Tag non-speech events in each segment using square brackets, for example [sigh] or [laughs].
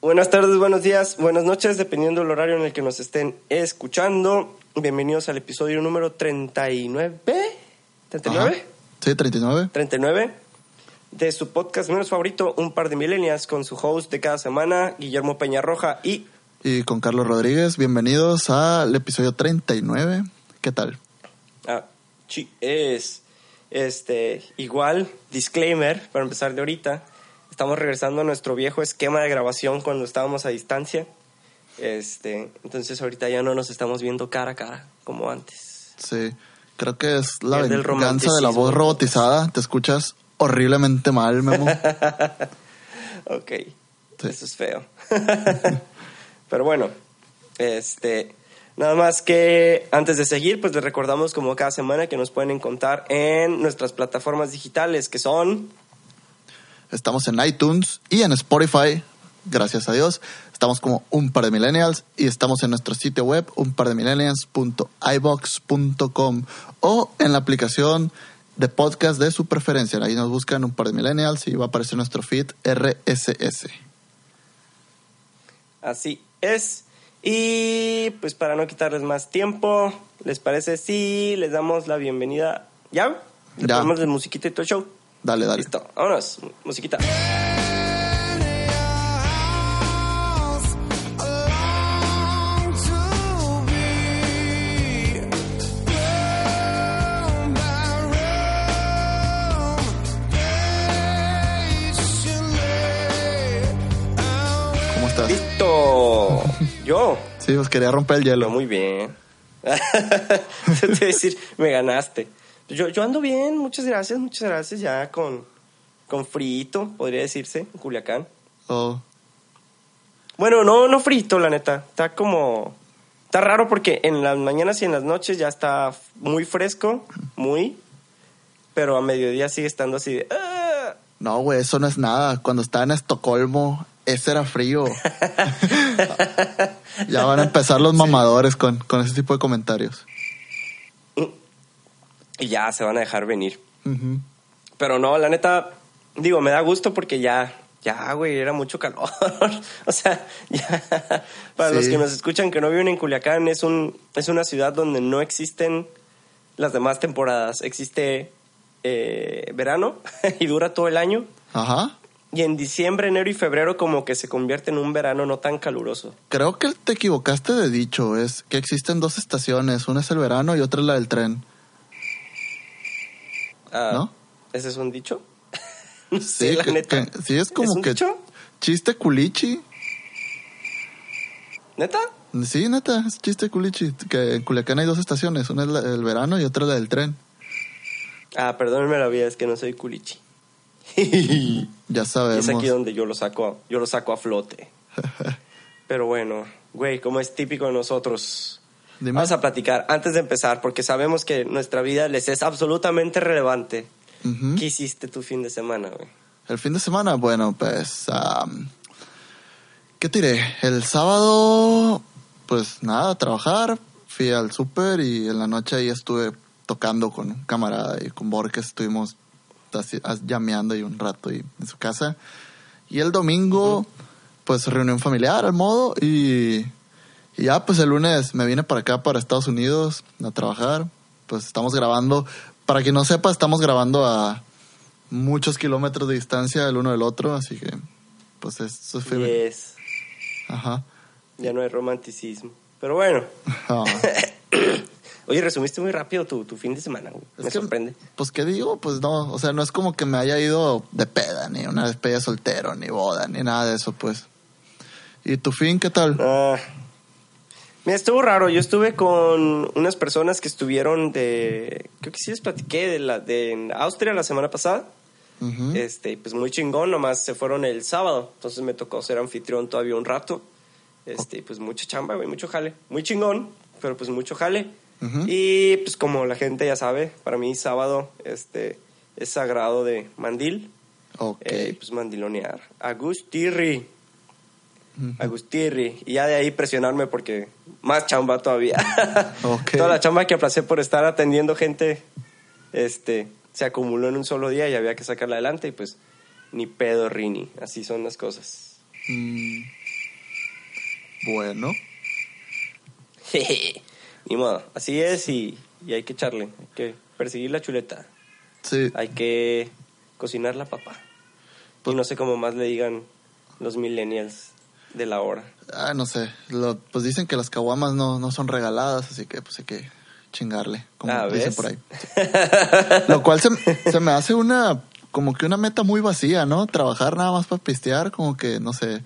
Buenas tardes, buenos días, buenas noches, dependiendo del horario en el que nos estén escuchando. Bienvenidos al episodio número 39. ¿39? Ajá. Sí, 39. 39 de su podcast menos favorito, Un par de millennials, con su host de cada semana, Guillermo Peñarroja y... Y con Carlos Rodríguez, bienvenidos al episodio 39. ¿Qué tal? Ah, sí, es... Este, igual, disclaimer, para empezar de ahorita, estamos regresando a nuestro viejo esquema de grabación cuando estábamos a distancia. Este, entonces ahorita ya no nos estamos viendo cara a cara como antes. Sí, creo que es la el venganza de la voz robotizada. Te escuchas horriblemente mal, Memo. [laughs] Ok, Sí. eso es feo. [laughs] Pero bueno, este, nada más que antes de seguir, pues les recordamos como cada semana que nos pueden encontrar en nuestras plataformas digitales que son Estamos en iTunes y en Spotify, gracias a Dios. Estamos como un par de millennials y estamos en nuestro sitio web un par de millennials.ibox.com o en la aplicación de podcast de su preferencia. Ahí nos buscan un par de millennials y va a aparecer nuestro feed RSS. Así es. Y pues para no quitarles más tiempo, ¿les parece si les damos la bienvenida? ¿Ya? ¿Le Ya. ponemos de musiquita y todo show? Dale, dale. Listo, vámonos, mu- musiquita. ¿Cómo estás? ¡Listo! Yo. Sí, pues quería romper el hielo. muy bien. [laughs] Te iba a decir, me ganaste. Yo, yo ando bien, muchas gracias, muchas gracias. Ya con, con frito, podría decirse, en Culiacán. Oh, Bueno, no, no frito, la neta. Está como. Está raro porque en las mañanas y en las noches ya está muy fresco, muy. Pero a mediodía sigue estando así de. "Ah". No, güey, eso no es nada. Cuando estaba en Estocolmo, ese era frío. [laughs] ya van a empezar los mamadores con, con ese tipo de comentarios. Y ya se van a dejar venir. Pero no, la neta, digo, me da gusto porque ya, ya, güey, era mucho calor. [laughs] o sea, ya, [laughs] para los que nos escuchan que no viven en Culiacán, es, un, es una ciudad donde no existen las demás temporadas. Existe eh, verano [laughs] y dura todo el año. Ajá. Y en diciembre, enero y febrero como que se convierte en un verano no tan caluroso. Creo que te equivocaste de dicho. Es que existen dos estaciones. Una es el verano y otra es la del tren. Ah, ¿No? ¿Ese es un dicho? [laughs] sí, la que- neta. que- sí, es como un que dicho? chiste culichi. ¿Neta? Sí, neta, es chiste culichi. Que en Culiacán hay dos estaciones. Una es la del verano y otra es la del tren. Ah, perdónenme la vida, es que no soy culichi. [laughs] Ya sabemos. es aquí donde yo lo saco, yo lo saco a flote. [laughs] Pero bueno, güey, como es típico de nosotros, Dime. vamos a platicar antes de empezar, porque sabemos que nuestra vida les es absolutamente relevante. Ujú. ¿Qué hiciste tu fin de semana, güey? El fin de semana, bueno, pues, am, ¿qué tiré? El sábado, pues nada, trabajar, fui al súper y en la noche ahí estuve tocando con un camarada y con Borges estuvimos llameando ahí un rato y en su casa. Y el domingo, pues reunión familiar al modo y, y ya pues el lunes me vine para acá, para Estados Unidos, a trabajar. Pues estamos grabando, para quien no sepa, estamos grabando a muchos kilómetros de distancia el uno del otro, así que pues eso fue... Yes. Ajá. Ya no hay romanticismo. Pero bueno, [laughs] [coughs] oye, resumiste muy rápido tu, tu fin de semana, güey. Me que, sorprende. Pues, ¿qué digo? Pues no, o sea, no es como que me haya ido de peda, ni una despedida de soltero, ni boda, ni nada de eso, pues. ¿Y tu fin qué tal? Ah, mira, estuvo raro. Yo estuve con unas personas que estuvieron de. Creo que sí les platiqué de, la, de Austria la semana pasada. Ujú. Este, pues muy chingón, nomás se fueron el sábado. Entonces me tocó ser anfitrión todavía un rato. Este, pues mucha chamba, güey, mucho jale. Muy chingón, pero pues mucho jale. Ujú. Y pues como la gente ya sabe, para mí sábado este, es sagrado de mandil. Ok. Eh, pues mandilonear. Agustirri. Ujú. Agustirri. Y ya de ahí presionarme porque más chamba todavía. [laughs] Ok. Toda la chamba que aplacé por estar atendiendo gente, este, se acumuló en un solo día y había que sacarla adelante y pues ni pedo rini. Así son las cosas. Mm, Bueno. [laughs] Ni modo, así es y, y hay que echarle, hay que perseguir la chuleta, Sí. hay que cocinar la papa. Y no sé cómo más le digan los millennials de la hora. Ah, no sé. Lo- pues dicen que las caguamas no, no son regaladas, así que pues hay que chingarle, como Ah, dicen por ahí. [laughs] Lo cual se, se me hace una, como que una meta muy vacía, ¿no? Trabajar nada más para pistear, como que, no sé,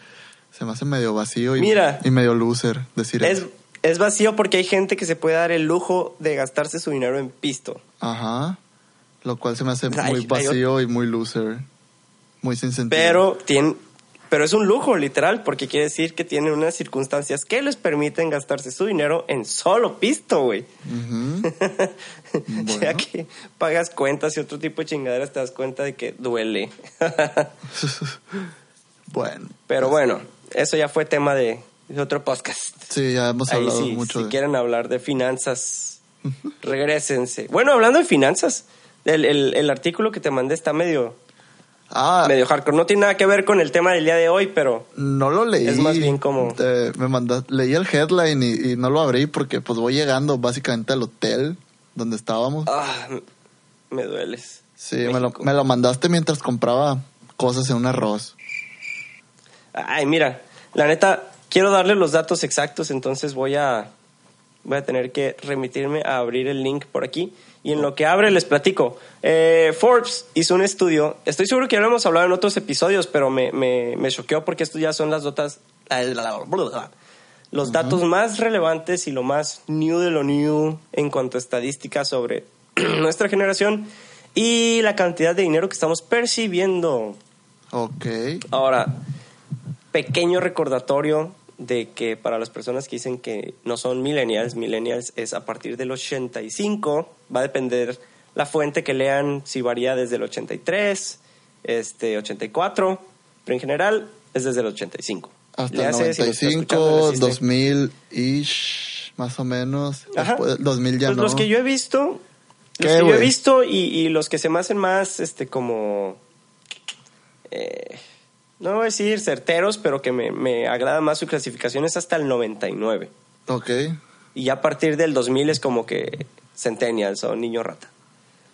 se me hace medio vacío y, Mira. y medio loser decir Es, eso. es vacío porque hay gente que se puede dar el lujo de gastarse su dinero en pisto. Ajá. Lo cual se me hace muy vacío y muy loser. Muy sin sentido. Pero tiene, pero es un lujo, literal, porque quiere decir que tienen unas circunstancias que les permiten gastarse su dinero en solo pisto, güey. Ya [laughs] Bueno. que pagas cuentas y otro tipo de chingaderas te das cuenta de que duele. [laughs] bueno. pero bueno, eso ya fue tema de, de otro podcast. Sí, ya hemos Ahí hablado sí, mucho si de... quieren hablar de finanzas, regresense. Bueno, hablando de finanzas, el, el- el artículo que te mandé está medio, Ah, medio hardcore. No tiene nada que ver con el tema del día de hoy, pero No lo leí. Es más bien como- Eh, me manda, leí el headline y, y no lo abrí porque pues voy llegando básicamente al hotel donde estábamos. ah, me dueles. sí, me lo, me lo mandaste mientras compraba cosas en un arroz. Ay, mira, la neta, quiero darle los datos exactos, entonces voy a, voy a tener que remitirme a abrir el link por aquí. Y en lo que abre les platico. Eh, Forbes hizo un estudio, estoy seguro que ya lo hemos hablado en otros episodios, pero me, me, me choqueó porque estos ya son las notas, los datos más relevantes y lo más new de lo new en cuanto a estadísticas sobre [clears throat] nuestra generación y la cantidad de dinero que estamos percibiendo. Ok. Ahora, pequeño recordatorio de que para las personas que dicen que no son millennials, millennials es a partir del 85, va a depender la fuente que lean, si varía desde el 83, este, 84, pero en general es desde el 85. Hasta Le el hace, si lo está escuchando, 95, resiste. 2000 ish, más o menos. Ajá. Después, 2000 ya Pues no. los que yo he visto, ¿Qué, los que yo he visto y, y los que se me hacen más, este, como, eh, no voy a decir certeros, pero que me, me agrada más su clasificación es hasta el 99. Ok. Y ya a partir del 2000 es como que centennials o niño rata.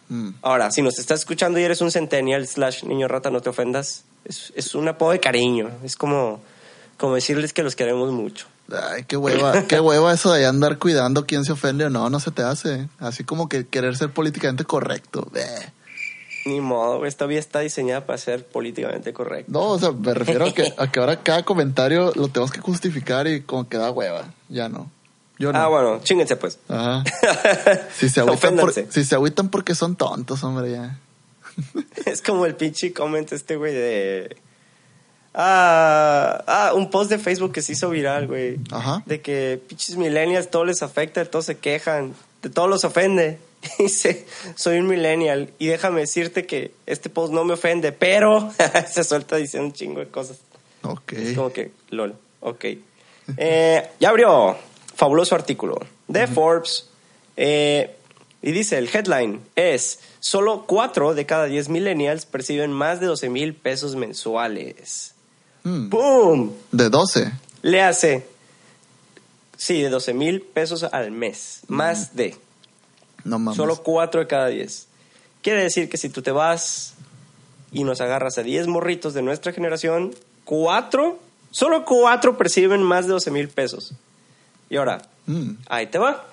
Mm. Ahora, si nos estás escuchando y eres un centennial slash niño rata, no te ofendas. Es, es un apodo de cariño. Es como, como decirles que los queremos mucho. Ay, qué hueva, qué hueva eso de andar cuidando quién se ofende o no, no se te hace. Así como que querer ser políticamente correcto. Bleh. Ni modo, esta vida está diseñada para ser políticamente correcta. No, o sea, me refiero a que, [laughs] a que ahora cada comentario lo tenemos que justificar y como que da hueva. Ya no. Yo no. Ah, bueno, chinguense pues. Ajá. [laughs] Si se, agüitan por- si se agüitan porque son tontos, hombre, ya. [laughs] Es como el pinche comment este, güey, de... Ah, ah, un post de Facebook que se hizo viral, güey. Ajá. De que pinches millennials todo les afecta, todos se quejan, de todos los ofende. [laughs] Dice, soy un millennial y déjame decirte que este post no me ofende, pero [laughs] se suelta diciendo un chingo de cosas. Ok. Es como que, lol, ok. [laughs] Eh, ya abrió, fabuloso artículo de Forbes. eh, y dice, el headline es, solo 4 de cada 10 millennials perciben más de 12 mil pesos mensuales. Mm. ¡Boom! De 12. Le hace, sí, de 12 mil pesos al mes, más de. No mames. Solo 4 de cada 10. Quiere decir que si tú te vas y nos agarras a 10 morritos de nuestra generación, 4, solo 4 perciben más de 12 mil pesos. Y ahora, Mm. ahí te va.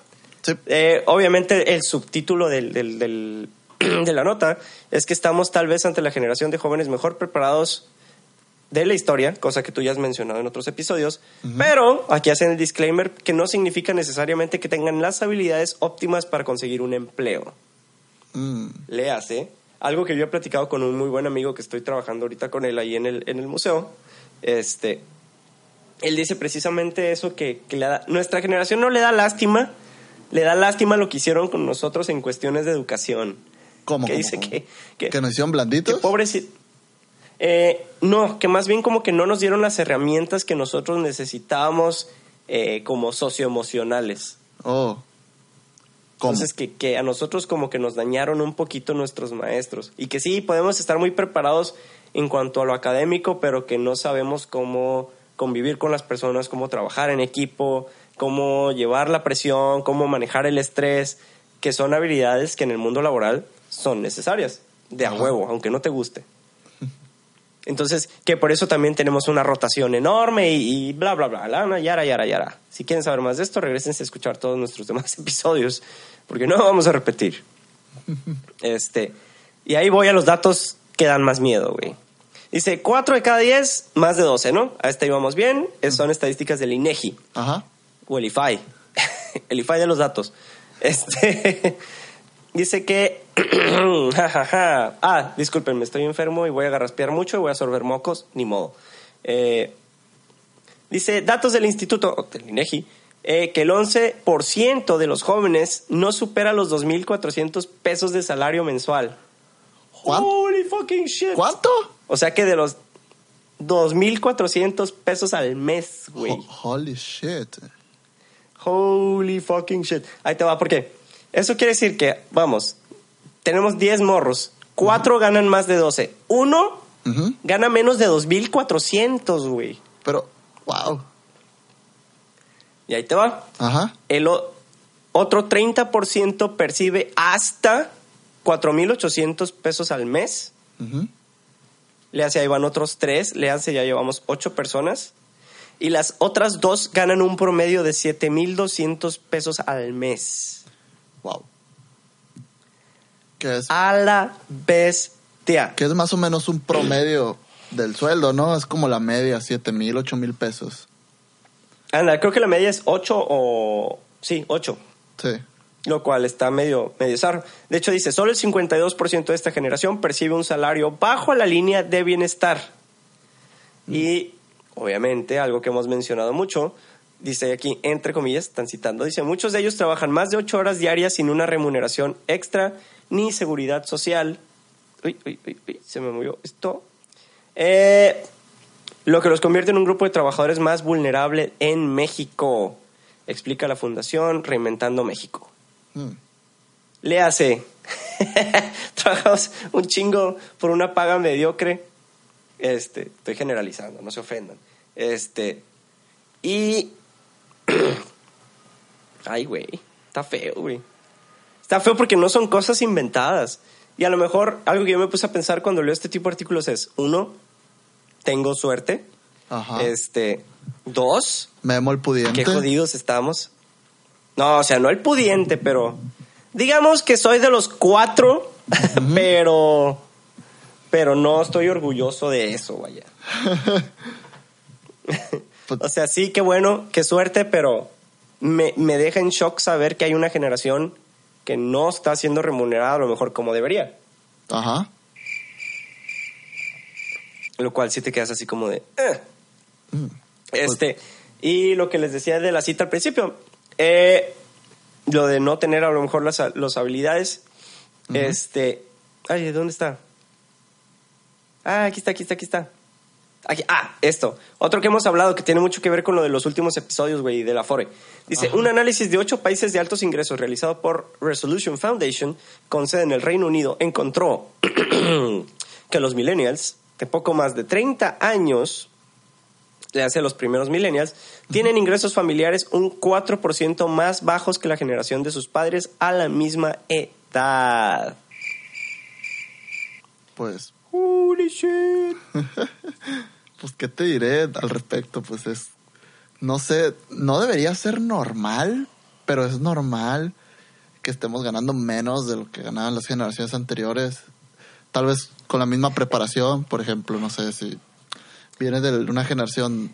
Sí. Eh, obviamente el subtítulo del, del- del- [clears throat] de la nota es que estamos tal vez ante la generación de jóvenes mejor preparados de la historia, cosa que tú ya has mencionado en otros episodios, pero aquí hacen el disclaimer que no significa necesariamente que tengan las habilidades óptimas para conseguir un empleo. Mm. Le hace algo que yo he platicado con un muy buen amigo que estoy trabajando ahorita con él ahí en el, en el museo. Este, él dice precisamente eso que, que le da, nuestra generación no le da lástima, le da lástima lo que hicieron con nosotros en cuestiones de educación. ¿Cómo? Que cómo, dice cómo? que, que, ¿Que nos hicieron que blanditos? pobrecito. Eh, no, que más bien como que no nos dieron las herramientas que nosotros necesitábamos eh, como socioemocionales. Oh. ¿Cómo? Entonces, que, que a nosotros como que nos dañaron un poquito nuestros maestros. Y que sí, podemos estar muy preparados en cuanto a lo académico, pero que no sabemos cómo convivir con las personas, cómo trabajar en equipo, cómo llevar la presión, cómo manejar el estrés, que son habilidades que en el mundo laboral son necesarias, de a huevo, aunque no te guste. Entonces, que por eso también tenemos una rotación enorme y, y bla, bla, bla, bla, yara, yara, yara. Si quieren saber más de esto, regresense a escuchar todos nuestros demás [laughs] episodios, porque no vamos a repetir. [laughs] Este, y ahí voy a los datos que dan más miedo, güey. Dice, 4 de cada 10, más de 12, ¿no? A esta íbamos bien. Son estadísticas del INEGI Ajá. o el IFAI. [laughs] el IFAI de los datos. Este dice que. [coughs] ah, disculpen, me estoy enfermo y voy a garraspear mucho y voy a sorber mocos, ni modo. Eh, dice datos del instituto del INEGI eh, que el 11% de los jóvenes no supera los 2.400 pesos de salario mensual. ¿Cuán- Holy fucking shit. ¿Cuánto? O sea que de los 2.400 pesos al mes, güey. Ho- holy shit. Holy fucking shit. Ahí te va, ¿por qué? Eso quiere decir que, vamos, tenemos 10 morros. 4 ganan más de 12. Uno Ujú. gana menos de 2.400, güey. Pero, wow. Y ahí te va. Ajá. El otro 30% percibe hasta 4.800 pesos al mes. Ujú. Le hace, ahí van otros 3. Le hace, ya llevamos 8 personas. Y las otras dos ganan un promedio de 7.200 pesos al mes. Wow. Que es, A la bestia. que es más o menos un promedio del sueldo, ¿no? Es como la media, siete mil, ocho mil pesos. Anda, creo que la media es 8 o... Sí, 8. Sí. Lo cual está medio, medio zarro. De hecho, dice, solo el 52% de esta generación percibe un salario bajo la línea de bienestar. Y, obviamente, algo que hemos mencionado mucho, dice aquí, entre comillas, están citando, dice, muchos de ellos trabajan más de 8 horas diarias sin una remuneración extra ni seguridad social. Uy, uy, uy, uy, se me movió esto. Eh, lo que los convierte en un grupo de trabajadores más vulnerable en México, explica la Fundación Reinventando México. Mm. Le hace, [laughs] trabajamos un chingo por una paga mediocre. Este, estoy generalizando, no se ofendan. Este, y. [clears throat] Ay, güey, está feo, güey. Está feo porque no son cosas inventadas. Y a lo mejor algo que yo me puse a pensar cuando leo este tipo de artículos es: uno, tengo suerte. Ajá. Este, dos, Memo el pudiente. qué jodidos estamos. No, o sea, no el pudiente, pero digamos que soy de los cuatro, [laughs] pero pero no estoy orgulloso de eso, vaya. [laughs] Pues- o sea, sí, qué bueno, qué suerte, pero me, me deja en shock saber que hay una generación que no está siendo remunerada a lo mejor como debería. Ajá. Lo cual sí te quedas así como de... "Eh". Mm. Este, y lo que les decía de la cita al principio, eh, lo de no tener a lo mejor las, las habilidades, este, ay, ¿de ¿dónde está? Ah, aquí está, aquí está, aquí está. Aquí- ah, esto. Otro que hemos hablado que tiene mucho que ver con lo de los últimos episodios, güey, de la FORE. Dice, un análisis de ocho países de altos ingresos realizado por Resolution Foundation, con sede en el Reino Unido, encontró [clears throat] que los millennials, de poco más de 30 años, le hace a los primeros millennials, tienen ingresos familiares un 4% más bajos que la generación de sus padres a la misma edad. Pues, Holy shit. [laughs] pues, ¿qué te diré al respecto? Pues es, no sé, no debería ser normal, pero es normal que estemos ganando menos de lo que ganaban las generaciones anteriores. Tal vez con la misma preparación, por ejemplo, no sé si vienes de una generación,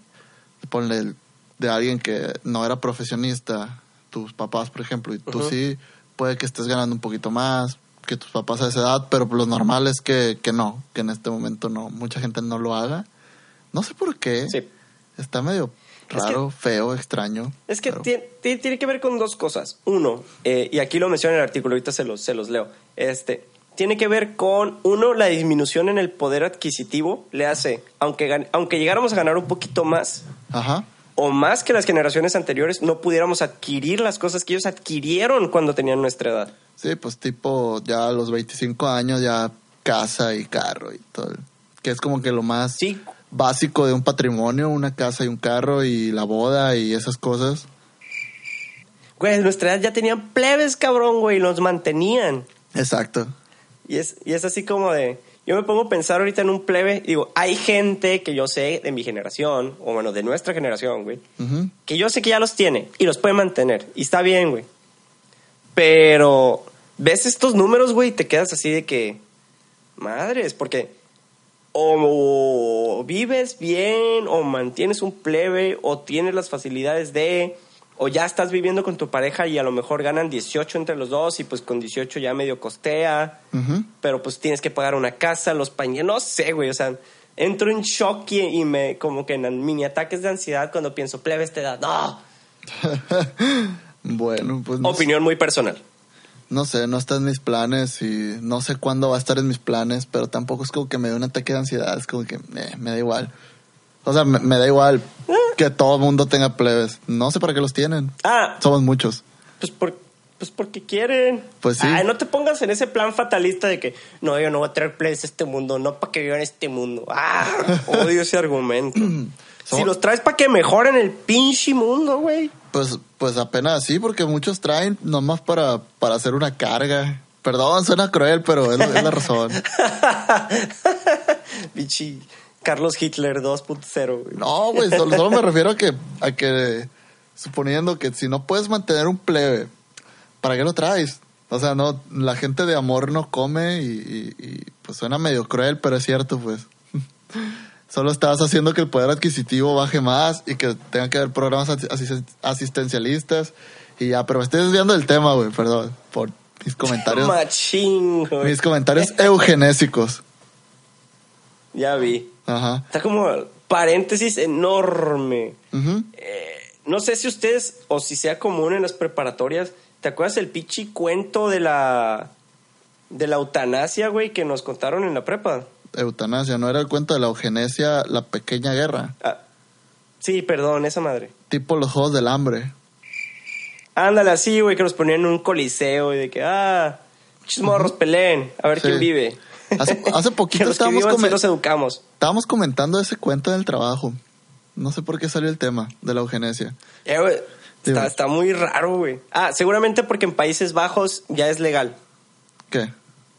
ponle, de alguien que no era profesionista, tus papás, por ejemplo, y tú sí, puede que estés ganando un poquito más que tus papás a esa edad, pero lo normal es que, que no, que en este momento no, mucha gente no lo haga. No sé por qué. Sí. Está medio Es raro, feo, extraño. Es que pero- tiene, que ver con dos cosas. Uno, eh, y aquí lo menciona en el artículo, ahorita se los, se los leo. Este, tiene que ver con, uno, la disminución en el poder adquisitivo. Le hace, aunque, aunque llegáramos a ganar un poquito más, Ajá. o más que las generaciones anteriores, no pudiéramos adquirir las cosas que ellos adquirieron cuando tenían nuestra edad. Sí, pues tipo ya a los 25 años ya casa y carro y todo. Que es como que lo más Sí, básico de un patrimonio, una casa y un carro y la boda y esas cosas. Güey, en nuestra edad ya tenían plebes, cabrón, güey, y los mantenían. Exacto. Y es, y es así como de... Yo me pongo a pensar ahorita en un plebe, digo, hay gente que yo sé de mi generación, o bueno, de nuestra generación, güey, que yo sé que ya los tiene y los puede mantener. Y está bien, güey. Pero ves estos números, güey, y te quedas así de que, madres, porque o vives bien, o mantienes un plebe, o tienes las facilidades de, o ya estás viviendo con tu pareja y a lo mejor ganan 18 entre los dos y pues con 18 ya medio costea, pero pues tienes que pagar una casa, los pañales, no sé, güey, o sea, entro en shock y, y me, como que en mini ataques de ansiedad cuando pienso, plebe, esta edad, no. [laughs] Bueno, pues no, Opinión muy personal. No sé, no está en mis planes y no sé cuándo va a estar en mis planes, pero tampoco es como que me dé un ataque de ansiedad, es como que eh, me da igual. O sea, me, me da igual que todo el mundo tenga plebes. No sé para qué los tienen. Ah, Somos muchos. pues, por, pues porque quieren. Pues sí. Ay, no te pongas en ese plan fatalista de que no, yo no voy a traer plebes a este mundo, no para que vivan este mundo. Ah, [laughs] odio ese argumento. [clears throat] si los traes para que mejoren el pinche mundo, güey. Pues, pues apenas así, porque muchos traen nomás para, para hacer una carga. Perdón, suena cruel, pero es, la- es la razón. [laughs] Pinche Carlos Hitler 2.0, güey. No, güey, solo, solo me refiero a que, a que, suponiendo que si no puedes mantener un plebe, ¿para qué lo traes? O sea, no, la gente de amor no come y, y- y, pues suena medio cruel, pero es cierto, pues. [laughs] Solo estás haciendo que el poder adquisitivo baje más y que tenga que haber programas asi- asisten- asistencialistas y ya, pero me estoy desviando del tema, güey, perdón, por mis comentarios, Machín, güey. mis comentarios eugenésicos. Ya vi. Ajá. Está como paréntesis enorme. Eh, no sé si ustedes o si sea común en las preparatorias. ¿Te acuerdas el pichi cuento de la de la eutanasia, güey, que nos contaron en la prepa? Eutanasia, no era el cuento de la eugenesia, la pequeña guerra. Ah, sí, perdón, esa madre. Tipo los juegos del hambre. Ándale así, güey, que nos ponían en un coliseo y de que, ah, pinches morros peleen, a ver Sí. quién vive. Hace, hace [laughs] poquito estábamos, vivan sí educamos. estábamos comentando ese cuento en el trabajo. No sé por qué salió el tema de la eugenesia. Eh, güey, está, está muy raro, güey. Ah, seguramente porque en Países Bajos ya es legal. ¿Qué?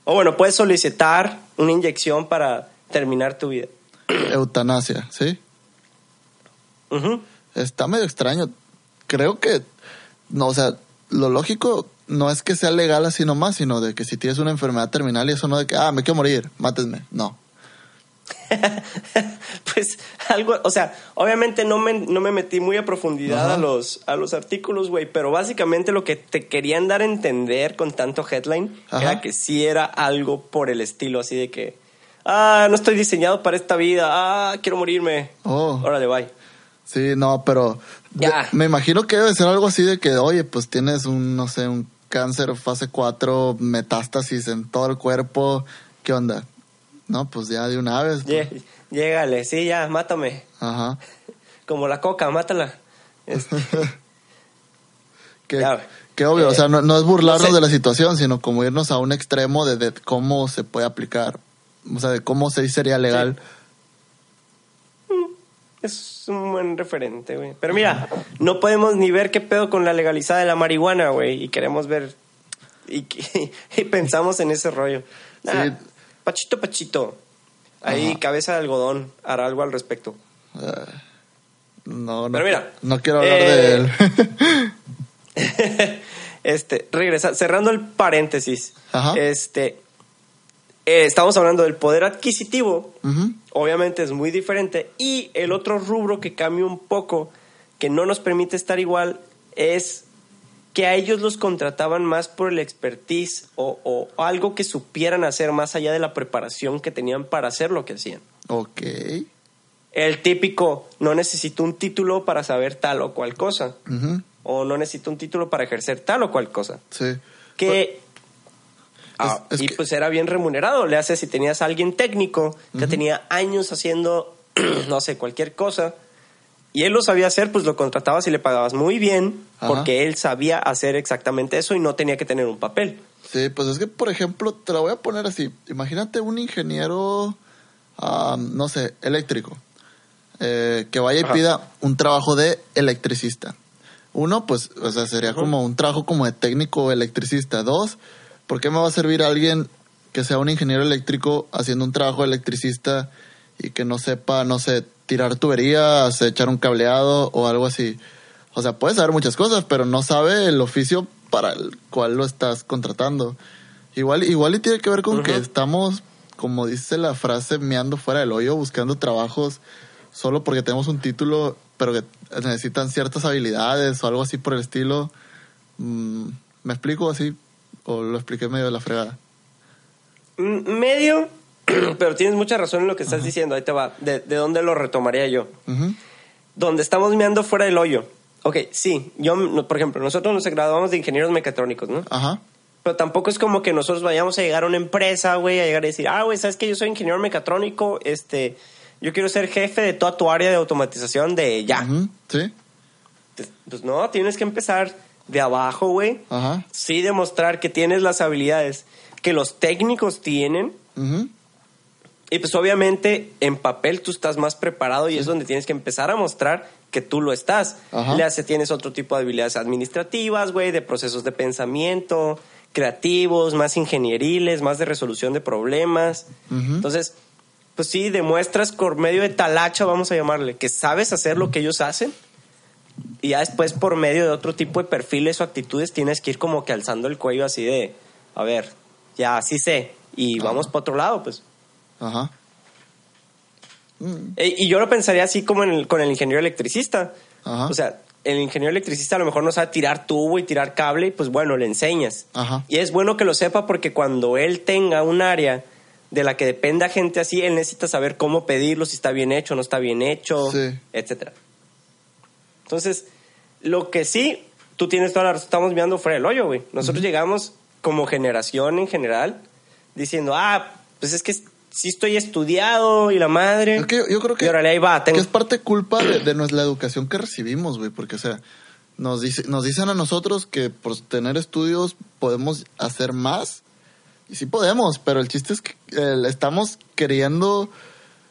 O bueno, puedes solicitar una inyección para terminar tu vida. [clears throat] Eutanasia, ¿sí? Está medio extraño. Creo que, no, o sea, lo lógico no es que sea legal así nomás, sino de que si tienes una enfermedad terminal y eso no de que, ah, me quiero morir, mátenme. No. [laughs] [laughs] pues algo, o sea, obviamente no me, no me metí muy a profundidad Ajá. a los, a los artículos, güey, pero básicamente lo que te querían dar a entender con tanto headline Ajá. era que sí era algo por el estilo, así de que, ah, no estoy diseñado para esta vida, ah, quiero morirme. Oh. Órale, bye. Sí, no, pero Ya. me imagino que debe ser algo así de que, oye, pues tienes un, no sé, un cáncer fase 4, metástasis en todo el cuerpo, ¿qué onda? No, pues ya de una vez. pues. Lle- Llégale, sí, ya, mátame. Ajá. Como la coca, mátala. Este, [laughs] Ya. que obvio, Eh, o sea, no, no es burlarnos no sé. de la situación, sino como irnos a un extremo de, de cómo se puede aplicar, o sea, de cómo se sería legal. Es un buen referente, güey. Pero mira, no podemos ni ver qué pedo con la legalizada de la marihuana, güey. Y queremos ver. Y, [laughs] y pensamos en ese rollo. Nah, Sí. Pachito, Pachito. Ahí, Ajá. cabeza de algodón, hará algo al respecto. Ah, no, no, Pero mira, no quiero hablar eh, de él. [laughs] este, regresa, cerrando el paréntesis. Ajá. Este. eh, estamos hablando del poder adquisitivo. Obviamente es muy diferente. Y el otro rubro que cambia un poco, que no nos permite estar igual, es que a ellos los contrataban más por el expertise o, o algo que supieran hacer más allá de la preparación que tenían para hacer lo que hacían. Ok. El típico, no necesito un título para saber tal o cual cosa. O no necesito un título para ejercer tal o cual cosa. Sí. Que... Ah, es y que- pues era bien remunerado. Le hace si tenías a alguien técnico que tenía años haciendo, [clears throat] no sé, cualquier cosa. Y él lo sabía hacer, pues lo contratabas y le pagabas muy bien Ajá. porque él sabía hacer exactamente eso y no tenía que tener un papel. Sí, pues es que, por ejemplo, te la voy a poner así. Imagínate un ingeniero, ah, no sé, eléctrico. eh, que vaya y Ajá. pida un trabajo de electricista. Uno, pues, o sea, sería como un trabajo como de técnico electricista. Dos, ¿por qué me va a servir alguien que sea un ingeniero eléctrico haciendo un trabajo de electricista y que no sepa, no sé, tirar tuberías, echar un cableado o algo así? O sea, puede saber muchas cosas, pero no sabe el oficio para el cual lo estás contratando. Igual, igual y tiene que ver con que Ujú. estamos, como dice la frase, meando fuera del hoyo, buscando trabajos solo porque tenemos un título, pero que necesitan ciertas habilidades o algo así por el estilo. Mm, ¿Me explico así? ¿O lo expliqué medio de la fregada? Medio, [clears throat] pero tienes mucha razón en lo que estás diciendo. Ahí te va. ¿De, de dónde lo retomaría yo? Donde estamos meando fuera del hoyo. Ok, sí. Yo, por ejemplo, nosotros nos graduamos de ingenieros mecatrónicos, ¿no? Ajá. Pero tampoco es como que nosotros vayamos a llegar a una empresa, güey, a llegar a decir, ah, güey, ¿sabes que Yo soy ingeniero mecatrónico, este, yo quiero ser jefe de toda tu área de automatización de ya. Sí. Pues, pues no, tienes que empezar de abajo, güey. Ajá. Sí demostrar que tienes las habilidades que los técnicos tienen. Ujú. Y pues obviamente en papel tú estás más preparado y es donde tienes que empezar a mostrar que tú lo estás. Ajá. Le hace, tienes otro tipo de habilidades administrativas, güey, de procesos de pensamiento, creativos, más ingenieriles, más de resolución de problemas. Entonces, pues sí, demuestras por medio de talacha, vamos a llamarle, que sabes hacer lo que ellos hacen. Y ya después por medio de otro tipo de perfiles o actitudes tienes que ir como que alzando el cuello así de, a ver, ya sí sé. Y vamos para otro lado, pues. Ajá. Mm, Eh, Y yo lo pensaría así como en el- con el ingeniero electricista. Ajá. O sea, el ingeniero electricista a lo mejor no sabe tirar tubo y tirar cable y pues bueno, le enseñas. Ajá. Y es bueno que lo sepa porque cuando él tenga un área de la que dependa gente así, él necesita saber cómo pedirlo, si está bien hecho, no está bien hecho, Sí. etcétera. Entonces, lo que sí, tú tienes toda la razón, estamos mirando fuera del hoyo, güey. Nosotros llegamos como generación en general diciendo, ah, pues es que sí estoy estudiado y la madre. Es que yo, yo creo que, Y órale, ahí va, tengo- que es parte culpa de, de nuestra educación que recibimos, güey, porque, o sea, nos, dice, nos dicen a nosotros que por tener estudios podemos hacer más, y sí podemos, pero el chiste es que eh, estamos queriendo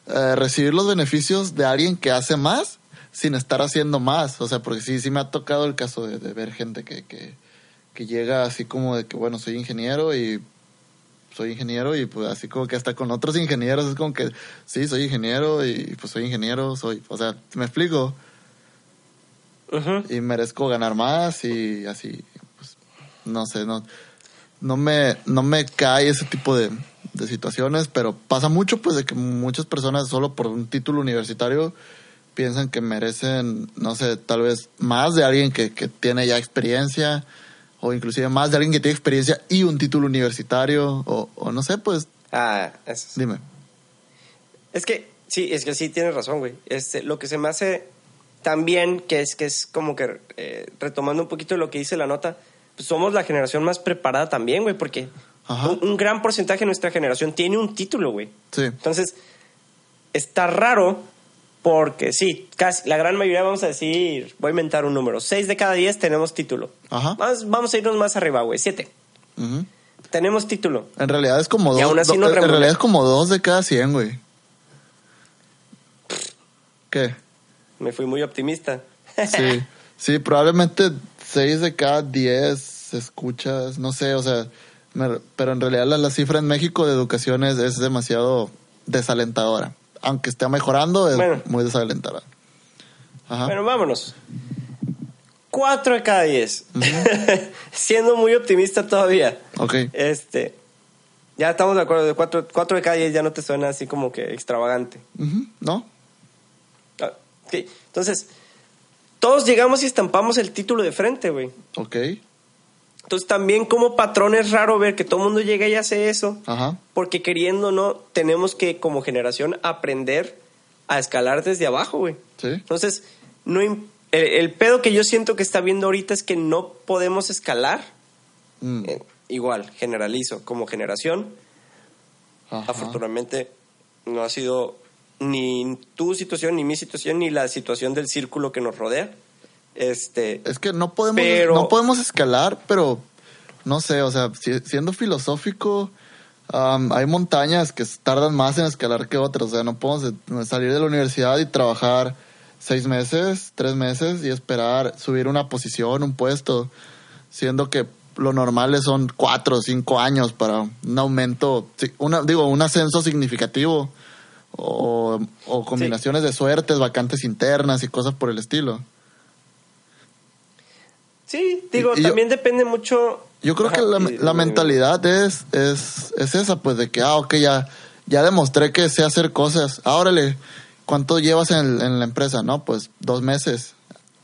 eh, recibir los beneficios de alguien que hace más sin estar haciendo más, o sea, porque sí, sí me ha tocado el caso de, de ver gente que, que, que llega así como de que, bueno, soy ingeniero y soy ingeniero y pues así como que hasta con otros ingenieros es como que sí, soy ingeniero y pues soy ingeniero, soy, o sea, me explico Ujú. y merezco ganar más y así, pues no sé, no no me no me cae ese tipo de, de situaciones, pero pasa mucho pues de que muchas personas solo por un título universitario piensan que merecen, no sé, tal vez más de alguien que, que tiene ya experiencia o inclusive más de alguien que tiene experiencia y un título universitario o, o no sé, pues Ah, eso es. dime. Es que sí, es que sí tienes razón, güey. Este, lo que se me hace también, que es que es como que eh, retomando un poquito lo que dice la nota, pues somos la generación más preparada también, güey, porque un, un gran porcentaje de nuestra generación tiene un título, güey. Sí. Entonces, está raro porque sí, casi la gran mayoría, vamos a decir, voy a inventar un número, 6 de cada 10 tenemos título. Ajá. Vamos, vamos a irnos más arriba, güey, 7. Ujú. Tenemos título. En realidad es como Y dos. aún así do- nos en realidad es como dos de cada cien, güey. ¿Qué? Me fui muy optimista. Sí. [laughs] sí, probablemente seis de cada diez escuchas, no sé, o sea, me- pero en realidad la, la cifra en México de educación es, es demasiado desalentadora. Aunque esté mejorando, es Bueno. muy desalentadora. Ajá. Bueno, vámonos. 4 de cada 10. [laughs] Siendo muy optimista todavía. ok. Este. Ya estamos de acuerdo, de 4, de cada 10 ya no te suena así como que extravagante. ¿No? Ah, ok. Entonces, todos llegamos y estampamos el título de frente, güey. Ok. Entonces, también como patrón es raro ver que todo el mundo llega y hace eso. Ajá. Porque queriendo o no, tenemos que como generación aprender a escalar desde abajo, güey. Sí. Entonces, no el, el pedo que yo siento que está viendo ahorita es que no podemos escalar. Mm, Eh, igual, generalizo, como generación. ajá. Afortunadamente, no ha sido ni tu situación, ni mi situación, ni la situación del círculo que nos rodea. Este, Es que no podemos, Pero- no podemos escalar, pero no sé, o sea, si- siendo filosófico, am, hay montañas que tardan más en escalar que otras. O sea, no podemos eh, salir de la universidad y trabajar seis meses, tres meses y esperar subir una posición, un puesto, siendo que lo normal son cuatro o cinco años para un aumento, una, digo, un ascenso significativo o, o combinaciones de suertes, vacantes internas y cosas por el estilo. Sí, digo, Y- y yo- también depende mucho. Yo creo Ajá, que la, y- la mentalidad es, es, es esa, pues de que, ah, ok, ya, ya demostré que sé hacer cosas. Ah, órale, ¿cuánto llevas en, en la empresa? No, pues dos meses.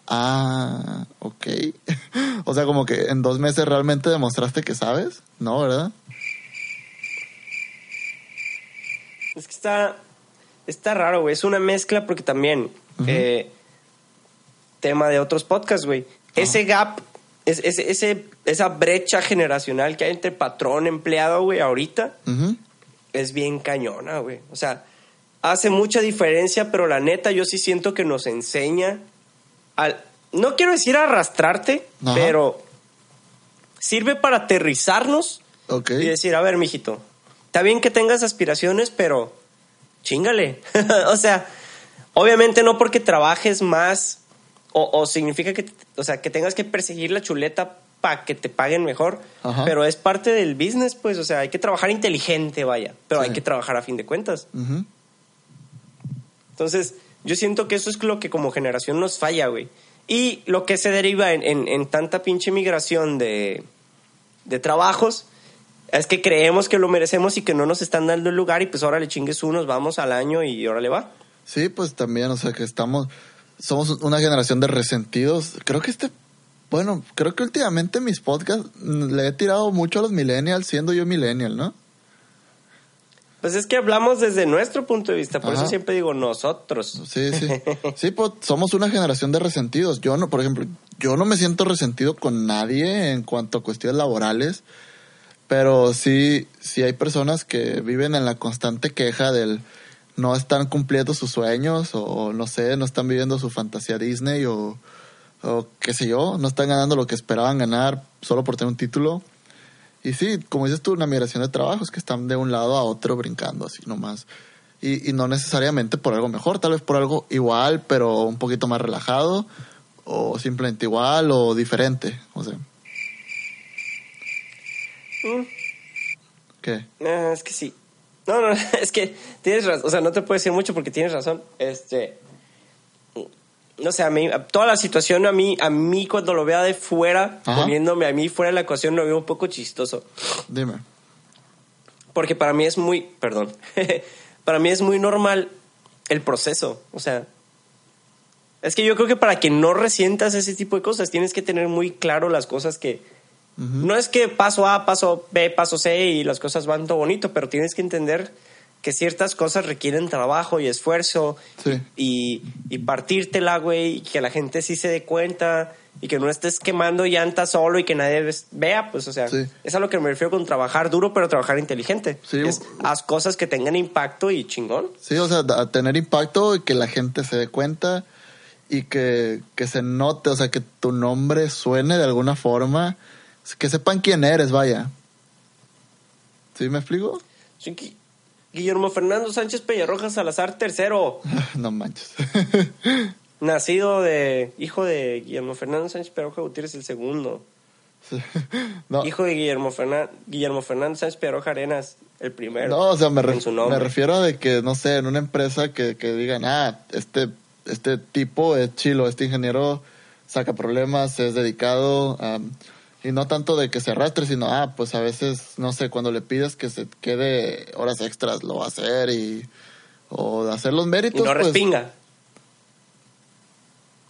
Ah, ok. [laughs] o sea, como que en dos meses realmente demostraste que sabes, ¿no? ¿Verdad? Es que está, está raro, güey. Es una mezcla porque también, eh, tema de otros podcasts, güey. Ese gap, es, ese, ese- esa brecha generacional que hay entre patrón empleado, güey, ahorita, es bien cañona, güey. O sea, hace mucha diferencia, pero la neta yo sí siento que nos enseña al... No quiero decir arrastrarte, Ajá. pero sirve para aterrizarnos y decir, a ver, mijito, está bien que tengas aspiraciones, pero chingale. [laughs] o sea, obviamente no porque trabajes más o, o significa que, o sea, que tengas que perseguir la chuleta para que te paguen mejor, Ajá. pero es parte del business, pues, o sea, hay que trabajar inteligente, vaya, pero Sí. hay que trabajar a fin de cuentas. Entonces, yo siento que eso es lo que como generación nos falla, güey. Y lo que se deriva en, en- en tanta pinche migración de, de trabajos es que creemos que lo merecemos y que no nos están dando el lugar y pues ahora le chingues unos, vamos al año y ahora le va. Sí, pues también, o sea, que estamos, somos una generación de resentidos. Creo que este, bueno, creo que últimamente mis podcasts mm, le he tirado mucho a los millennials, siendo yo millennial, ¿no? Pues es que hablamos desde nuestro punto de vista, por Ajá. eso siempre digo nosotros. Sí, sí. [laughs] Sí, pues somos una generación de resentidos. Yo no, por ejemplo, yo no me siento resentido con nadie en cuanto a cuestiones laborales, pero sí, sí hay personas que viven en la constante queja del no están cumpliendo sus sueños o no sé, no están viviendo su fantasía Disney o, o qué sé yo, no están ganando lo que esperaban ganar solo por tener un título. Y sí, como dices tú, una migración de trabajos que están de un lado a otro brincando así nomás. Y, y no necesariamente por algo mejor, tal vez por algo igual, pero un poquito más relajado, o simplemente igual o diferente. O sea, Mm, ¿qué? ah, es que sí. No, no, [laughs] es que tienes razón. O sea, no te puedo decir mucho porque tienes razón. Este. No sé, a mí, toda la situación a mí, a mí cuando lo vea de fuera, Ajá. poniéndome a mí fuera de la ecuación, lo veo un poco chistoso. Dime. Porque para mí es muy, perdón, [laughs] para mí es muy normal el proceso. O sea, es que yo creo que para que no resientas ese tipo de cosas, tienes que tener muy claro las cosas que... No es que paso A, paso B, paso C y las cosas van todo bonito, pero tienes que entender que ciertas cosas requieren trabajo y esfuerzo Sí. y, y partírtela, güey, y que la gente sí se dé cuenta y que no estés quemando llantas solo y que nadie vea, pues, o sea, Sí. es a lo que me refiero con trabajar duro, pero trabajar inteligente. Sí, Es, haz cosas que tengan impacto y chingón. Sí, o sea, a tener impacto y que la gente se dé cuenta y que, que se note, o sea, que tu nombre suene de alguna forma, que sepan quién eres, vaya. ¿Sí me explico? Guillermo Fernando Sánchez Peñarroja Salazar tercero, [laughs] no manches. [laughs] nacido de hijo de Guillermo Fernando Sánchez Peñarroja Gutiérrez el segundo, [laughs] no, hijo de Guillermo, Fernan- Guillermo Fernando Sánchez Peñarroja Arenas el primero. no, o sea, me, refiero a de que, no sé, en una empresa que, que digan, ah, este, este tipo es chilo, este ingeniero saca problemas, es dedicado, am, y no tanto de que se arrastre, sino, ah, pues a veces, no sé, cuando le pides que se quede horas extras, lo va a hacer y, o de hacer los y méritos, no pues, respinga.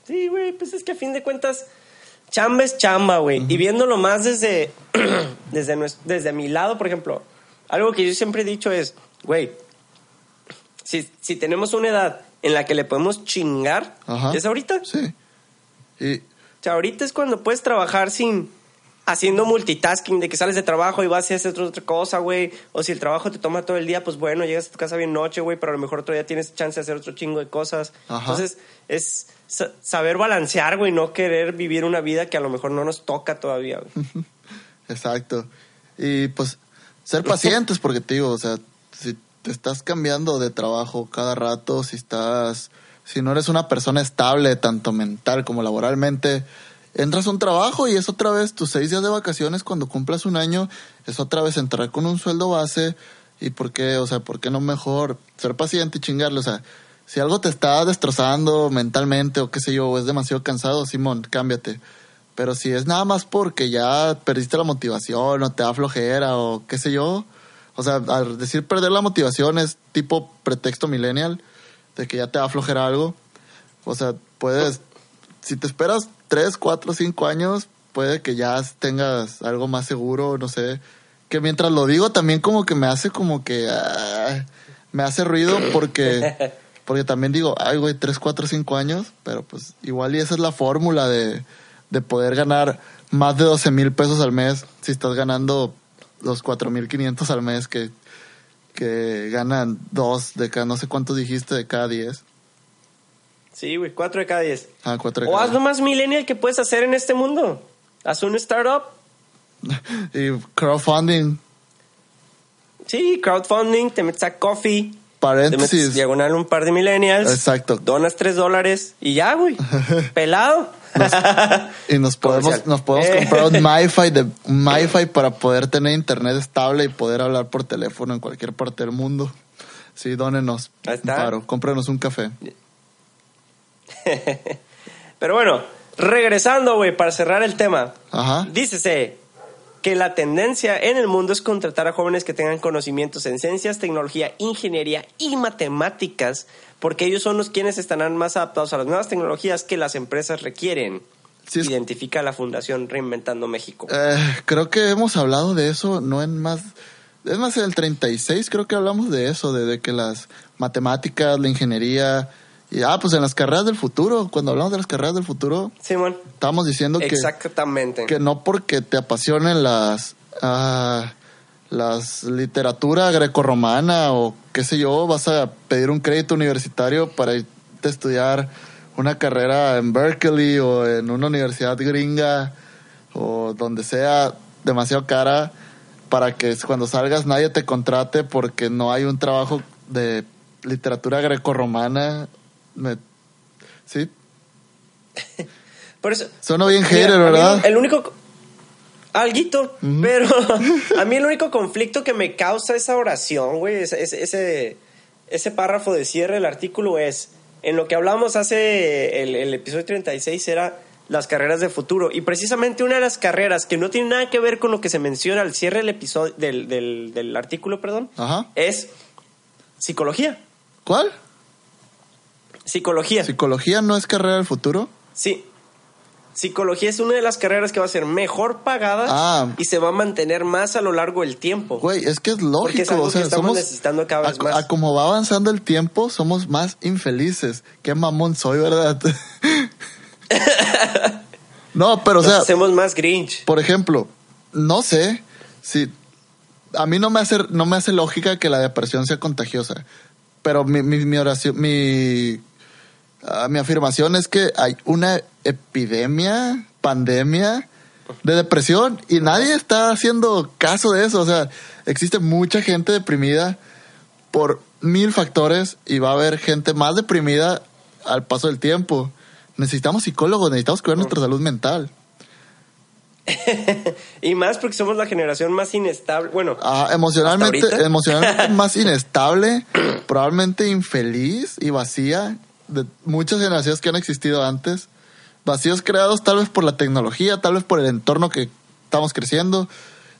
Sí, güey, pues es que a fin de cuentas, chamba es chamba, güey. Y viéndolo más desde, [clears throat] desde, desde mi lado, por ejemplo, algo que yo siempre he dicho es, güey, si, si tenemos una edad en la que le podemos chingar, Ajá. es ahorita. Sí. Y, O sea, ahorita es cuando puedes trabajar sin haciendo multitasking, de que sales de trabajo y vas y haces otra, otra cosa, güey. O si el trabajo te toma todo el día, pues bueno, llegas a tu casa bien noche, güey, pero a lo mejor otro día tienes chance de hacer otro chingo de cosas. Ajá. Entonces, es sa- saber balancear, güey, no querer vivir una vida que a lo mejor no nos toca todavía, güey. [laughs] Exacto. Y pues ser pacientes, porque te digo, o sea, si te estás cambiando de trabajo cada rato, si estás, si no eres una persona estable, tanto mental como laboralmente, entras a un trabajo y es otra vez tus seis días de vacaciones cuando cumplas un año, es otra vez entrar con un sueldo base y por qué, o sea, por qué no mejor ser paciente y chingarle, o sea, si algo te está destrozando mentalmente o qué sé yo, o es demasiado cansado, Simón, cámbiate. Pero si es nada más porque ya perdiste la motivación o te da flojera o qué sé yo, o sea, al decir perder la motivación es tipo pretexto millennial de que ya te da flojera algo. O sea, puedes, si te esperas tres, cuatro, cinco años, puede que ya tengas algo más seguro, no sé. Que mientras lo digo también como que me hace como que ah, me hace ruido [coughs] porque [laughs] porque también digo, ay güey, tres, cuatro, cinco años, pero pues igual y esa es la fórmula de de poder ganar más de 12 mil pesos al mes si estás ganando los 4 mil 500 al mes que, que ganan dos de cada, no sé cuánto dijiste, de cada 10. Sí, güey, cuatro de cada diez. Ah, cuatro de O cada haz lo más millennial que puedes hacer en este mundo. Haz un startup. 10. [laughs] Y crowdfunding, Sí, crowdfunding, te metes a coffee. Te metes paréntesis. diagonal un par de millennials. Exacto. Donas tres dólares y ya, güey. [laughs] Pelado. [laughs] Y nos podemos, nos podemos Eh. comprar un MiFi, de, un MiFi para poder tener internet estable y poder hablar por teléfono en cualquier parte del mundo. Sí, dónenos. Ahí está. paro, cómpranos un café. [laughs] Pero bueno, regresando, güey, para cerrar el tema. Ajá. Dícese que la tendencia en el mundo es contratar a jóvenes que tengan conocimientos en ciencias, tecnología, ingeniería y matemáticas, porque ellos son los quienes estarán más adaptados a las nuevas tecnologías que las empresas requieren. Sí, es- Identifica la Fundación Reinventando México. Eh, creo que hemos hablado de eso, no en más. Es más, en el 36 creo que hablamos de eso, de, de que las matemáticas, la ingeniería. Y, ah, pues en las carreras del futuro, cuando hablamos de las carreras del futuro, Simón, estábamos diciendo que, exactamente. que no porque te apasionen las. ah, las literatura grecorromana o qué sé yo, vas a pedir un crédito universitario para irte a estudiar una carrera en Berkeley o en una universidad gringa o donde sea demasiado cara para que cuando salgas nadie te contrate porque no hay un trabajo de literatura grecorromana. Me- Sí, [laughs] Por eso, suena bien Mira, hater, a mí ¿verdad? El único. Alguito, pero [laughs] a mí el único conflicto que me causa esa oración, güey, ese, ese, ese, ese párrafo de cierre del artículo es: en lo que hablamos hace el, el episodio 36 era las carreras de futuro. Y precisamente una de las carreras que no tiene nada que ver con lo que se menciona al cierre del episodio del, del, del artículo, perdón, Ajá. es psicología. ¿Cuál? Psicología. ¿Psicología no es carrera del futuro? Sí. Psicología es una de las carreras que va a ser mejor pagada Ah. y se va a mantener más a lo largo del tiempo. Güey, es que es lógico. Porque es algo o sea, que estamos somos, necesitando cada vez a, más. a como va avanzando el tiempo, somos más infelices. Qué mamón soy, ¿verdad? [laughs] no, pero o Nos sea, hacemos más Grinch. por ejemplo, no sé si a mí no me hace no me hace lógica que la depresión sea contagiosa, pero mi mi, mi oración mi ah, mi afirmación es que hay una epidemia, pandemia de depresión y nadie está haciendo caso de eso, o sea, existe mucha gente deprimida por mil factores y va a haber gente más deprimida al paso del tiempo. Necesitamos psicólogos, necesitamos cuidar nuestra salud mental. [laughs] Y más porque somos la generación más inestable. Bueno, Ah, emocionalmente, emocionalmente [laughs] más inestable, probablemente infeliz y vacía de muchas generaciones que han existido antes. Vacíos creados tal vez por la tecnología, tal vez por el entorno que estamos creciendo,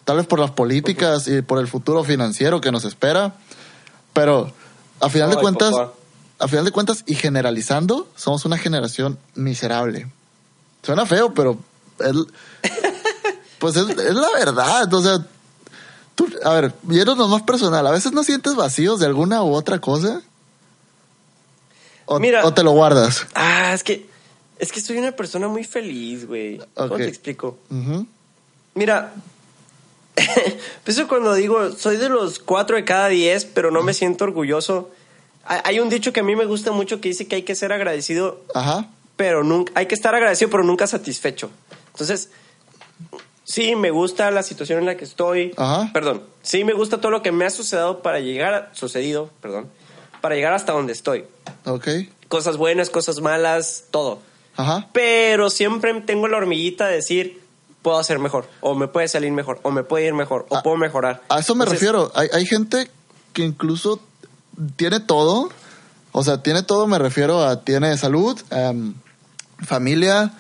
tal vez por las políticas y por el futuro financiero que nos espera. Pero a final de Ay, cuentas, papá. a final de cuentas y generalizando, somos una generación miserable. Suena feo, pero es, [laughs] pues es, es la verdad. O sea, tú, a ver, yéndonos más personal, ¿a veces no sientes vacíos de alguna u otra cosa? ¿O, Mira. o te lo guardas? ah, es que es que soy una persona muy feliz, güey. ¿Cómo te explico? Ujú. Mira, [laughs] eso cuando digo, soy de los cuatro de cada diez, pero no me siento orgulloso. Hay hay un dicho que a mí me gusta mucho que dice que hay que ser agradecido Ajá. pero nunca, hay que estar agradecido, pero nunca satisfecho. Entonces, sí me gusta la situación en la que estoy. Ajá. Perdón, sí me gusta todo lo que me ha sucedido para llegar, a- sucedido, perdón, para llegar hasta donde estoy. Ok. Cosas buenas, cosas malas, todo. Ajá. Pero siempre tengo la hormiguita de decir, puedo hacer mejor, o me puede salir mejor, o me puede ir mejor, o Ah, puedo mejorar. A eso me Entonces, refiero. Hay, hay gente que incluso tiene todo. O sea, tiene todo, me refiero a tiene salud, em, familia,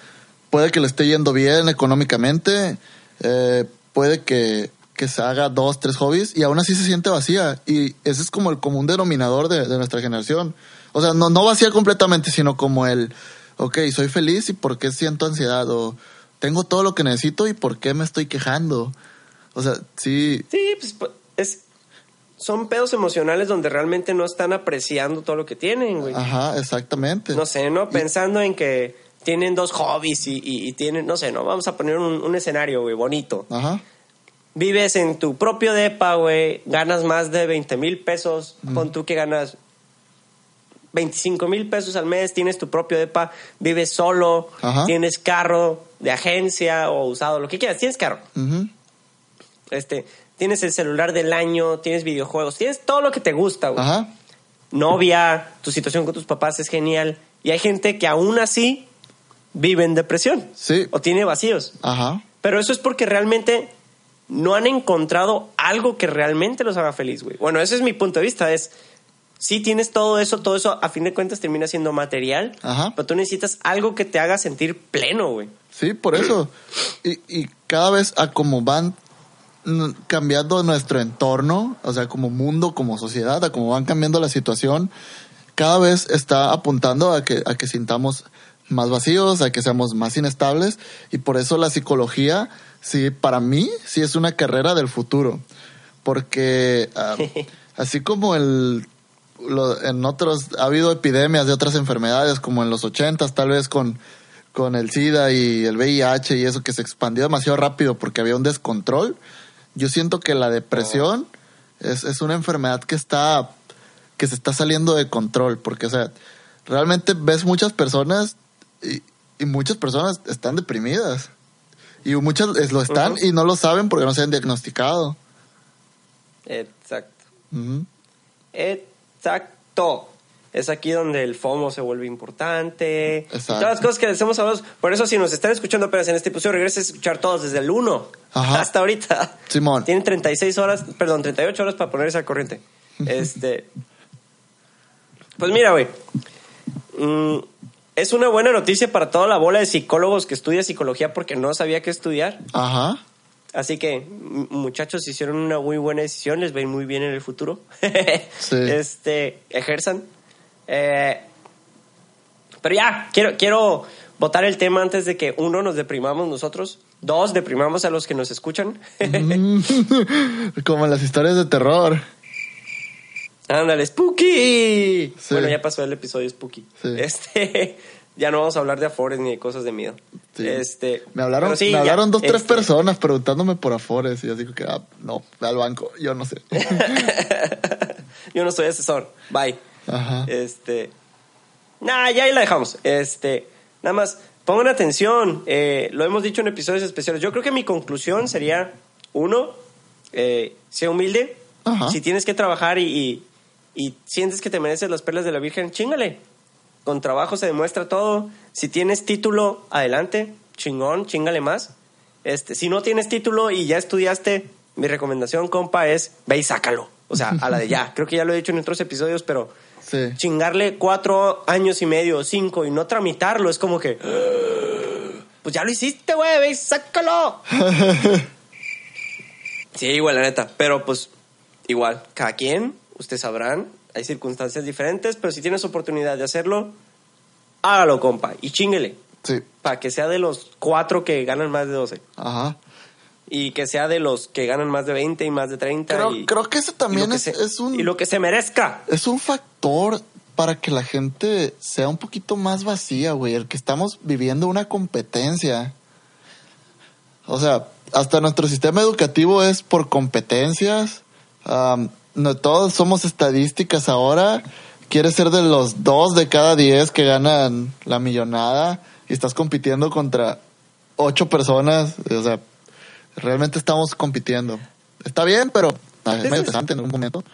puede que le esté yendo bien económicamente, eh, puede que, que se haga dos, tres hobbies y aún así se siente vacía. Y ese es como el común denominador de, de nuestra generación. O sea, no, no vacía completamente, sino como el, ok, soy feliz y por qué siento ansiedad o tengo todo lo que necesito y por qué me estoy quejando. O sea, sí, Sí, pues pu- es, son pedos emocionales donde realmente no están apreciando todo lo que tienen, güey. Ajá, exactamente. No sé, ¿no? Pensando en que tienen dos hobbies y, y- y tienen, no sé, ¿no? Vamos a poner un, un escenario, güey, bonito. Ajá. Vives en tu propio depa, güey, ganas más de 20 mil pesos, pon tú que ganas 25 mil pesos al mes, tienes tu propio depa, vives solo, Ajá. tienes carro de agencia o usado, lo que quieras, tienes carro, este, tienes el celular del año, tienes videojuegos, tienes todo lo que te gusta, güey. Ajá. Novia, tu situación con tus papás es genial. Y hay gente que aún así vive en depresión Sí. o tiene vacíos. Ajá. Pero eso es porque realmente no han encontrado algo que realmente los haga feliz, güey. Bueno, ese es mi punto de vista. Es, si tienes todo eso, todo eso a fin de cuentas termina siendo material. Ajá. Pero tú necesitas algo que te haga sentir pleno, güey. Sí, por eso. [clears throat] Y, y cada vez a como van cambiando nuestro entorno, o sea, como mundo, como sociedad, a como van cambiando la situación, cada vez está apuntando a que, a que sintamos más vacíos, a que seamos más inestables. Y por eso la psicología, sí, para mí, sí es una carrera del futuro. Porque ah, [laughs] así como el lo- en otros ha habido epidemias de otras enfermedades como en los ochentas tal vez con con el SIDA y el VIH y eso que se expandió demasiado rápido porque había un descontrol. Yo siento que la depresión es, es una enfermedad que está que se está saliendo de control porque o sea realmente ves muchas personas y, y muchas personas están deprimidas y muchas es- lo están y no lo saben porque no se han diagnosticado. Exacto. Exacto. Es aquí donde el FOMO se vuelve importante. Exacto. Todas las cosas que les hemos hablado. Por eso, si nos están escuchando apenas en este episodio, regresen a escuchar todos desde el 1 Ajá. hasta ahorita. Simón. Tienen 36 horas, perdón, 38 horas para ponerse al corriente. Este. Pues mira, güey. Mm, es una buena noticia para toda la bola de psicólogos que estudia psicología porque no sabía qué estudiar. Ajá. Así que, muchachos, hicieron una muy buena decisión, les va a ir muy bien en el futuro. [laughs] Sí. Este, ejerzan. Eh, pero ya, quiero, quiero votar el tema antes de que uno nos deprimamos nosotros, dos deprimamos a los que nos escuchan. [laughs] [laughs] Como en las historias de terror. Ándale, Spooky. Sí. Bueno, ya pasó el episodio Spooky. Sí. Este, [laughs] ya no vamos a hablar de afores ni de cosas de miedo. Sí. Este, Me hablaron, me ya, hablaron dos, tres este, personas preguntándome por Afores y yo digo que, ah, no, ve al banco, yo no sé. [laughs] Yo no soy asesor. Bye. Ajá. Este. Nah, ya ahí la dejamos. Este. Nada más, pongan atención. eh, lo hemos dicho en episodios especiales. Yo creo que mi conclusión sería: uno, eh, sea humilde. Ajá. Si tienes que trabajar y, y, y sientes que te mereces las perlas de la Virgen, chingale. Con trabajo se demuestra todo. Si tienes título, adelante. Chingón, chingale más. Este, si no tienes título y ya estudiaste, mi recomendación, compa, es ve y sácalo. O sea, a la de ya. [laughs] Creo que ya lo he dicho en otros episodios, pero Sí. chingarle cuatro años y medio, cinco, y no tramitarlo, es como que. [gasps] Pues ya lo hiciste, güey, ve y sácalo. [laughs] sí, igual, la neta. Pero pues, igual, cada quien, ustedes sabrán, hay circunstancias diferentes, pero si tienes oportunidad de hacerlo, hágalo, compa, y chinguele. Sí. Para que sea de los cuatro que ganan más de 12. Ajá. Y que sea de los que ganan más de 20 y más de 30. Creo, y, creo que ese también que es, se- es un Y lo que se merezca. es un factor para que la gente sea un poquito más vacía, güey. El que estamos viviendo una competencia. O sea, hasta nuestro sistema educativo es por competencias. Am, no todos somos estadísticas ahora. Quieres ser de los dos de cada diez que ganan la millonada y estás compitiendo contra ocho personas. O sea, Realmente estamos compitiendo. Está bien, pero es interesante en un momento.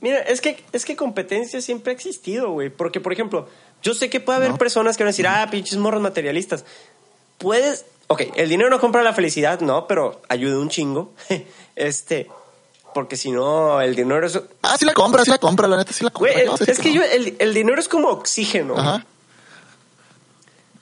Mira, es que, es que competencia siempre ha existido, güey. Porque, por ejemplo, yo sé que puede haber No. personas que van a decir, ah, pinches morros materialistas. Puedes. Ok, el dinero no compra la felicidad, no, pero ayuda un chingo. [laughs] este. Porque si no, el dinero es. Ah, sí la compra, sí la compra, la neta, sí la compra. Güey, ¿Qué vas a es, que no? yo, el, el dinero es como oxígeno. Ajá.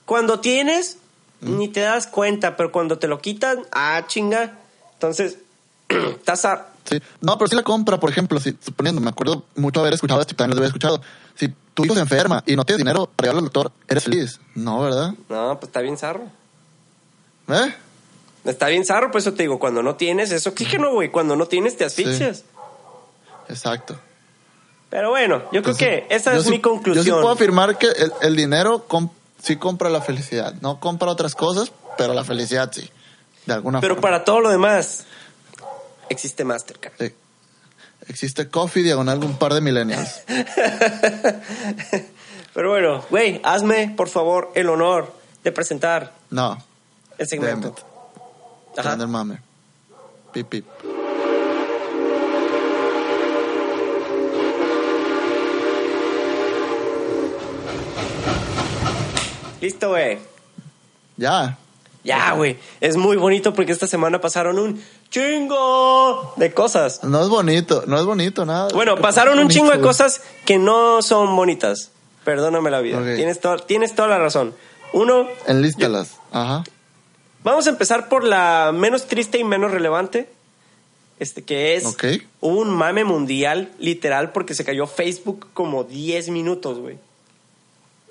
Cuando tienes, ni te das cuenta, pero cuando te lo quitan, ah, chinga. Entonces, [clears throat] estás a. Sí. No, pero sí la compra, por ejemplo, si, suponiendo, me acuerdo mucho haber escuchado esto y también lo había escuchado. Si tu hijo se enferma y no tienes dinero para llevarlo al doctor, ¿eres feliz? No, ¿verdad? No, pues está bien zarro. ¿Eh? Está bien zarro, por eso te digo, cuando no tienes es oxígeno, güey. Cuando no tienes, te asfixias. Exacto. Pero bueno, yo creo que esa es sí- mi conclusión. Yo sí puedo afirmar que el, el dinero sí compra la felicidad. No compra otras cosas, pero la felicidad sí. De alguna Pero forma. para todo lo demás, existe Mastercard. Sí. Existe Coffee diagonal un par de millennials. [laughs] Pero bueno, güey, hazme, por favor, el honor de presentar No. el segmento. Ajá. Del mame. Pip, pip. Listo, güey. Ya. Ya, güey. Es muy bonito porque esta semana pasaron un chingo de cosas. No es bonito, no es bonito nada. Bueno, ¿Qué pasaron pasa un chingo de cosas que no son bonitas. Perdóname la vida. Tienes, to- tienes toda la razón. Uno, Enlístalas. Ajá. Vamos a empezar por la menos triste y menos relevante. Este que es Ok. hubo un mame mundial, literal, porque se cayó Facebook como 10 minutos, güey.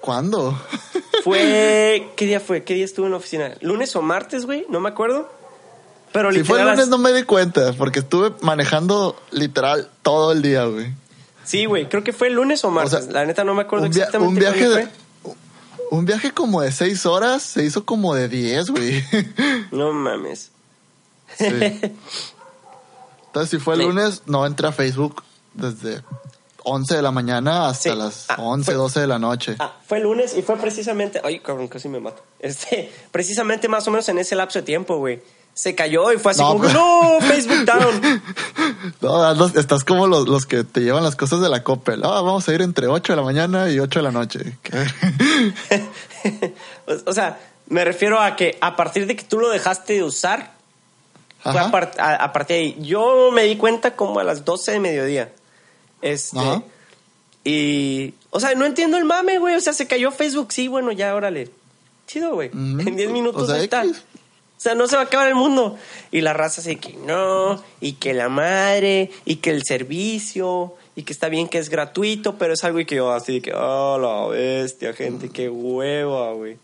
¿Cuándo? Fue. [laughs] ¿Qué día fue? ¿Qué día estuve en la oficina? ¿Lunes o martes, güey? No me acuerdo. Pero si fue el literal. lunes no me di cuenta, porque estuve manejando literal todo el día, güey. Sí, güey, creo que fue el lunes o martes. sea, la neta no me acuerdo Un, exactamente. un viaje de... Un viaje como de seis horas se hizo como de diez, güey. [laughs] No mames. Sí. Entonces, si fue el Sí. lunes, no entré a Facebook desde 11 de la mañana hasta Sí. las Ah, 11, fue- 12 de la noche. Ah, fue el lunes y fue precisamente. Ay, cabrón, casi me mato. Este, precisamente más o menos en ese lapso de tiempo, güey. Se cayó y fue así No, como pero- no, Facebook down. [laughs] No, estás como los, los que te llevan las cosas de la Coppel. Ah, vamos a ir entre 8 de la mañana y 8 de la noche. [laughs] O, sea, me refiero a que a partir de que tú lo dejaste de usar, fue a, par- a- a partir de ahí. Yo me di cuenta como a las 12 de mediodía. Este. Ajá. Y. O sea, no entiendo el mame, güey. O sea, se cayó Facebook. Sí, bueno, ya, órale. Chido, güey. En 10 minutos O sea, ahí está. O sea, no se va a acabar el mundo. Y la raza así que no, y que la madre, y que el servicio, y que está bien que es gratuito, pero es algo y que así que, oh, la bestia, gente, qué hueva, güey.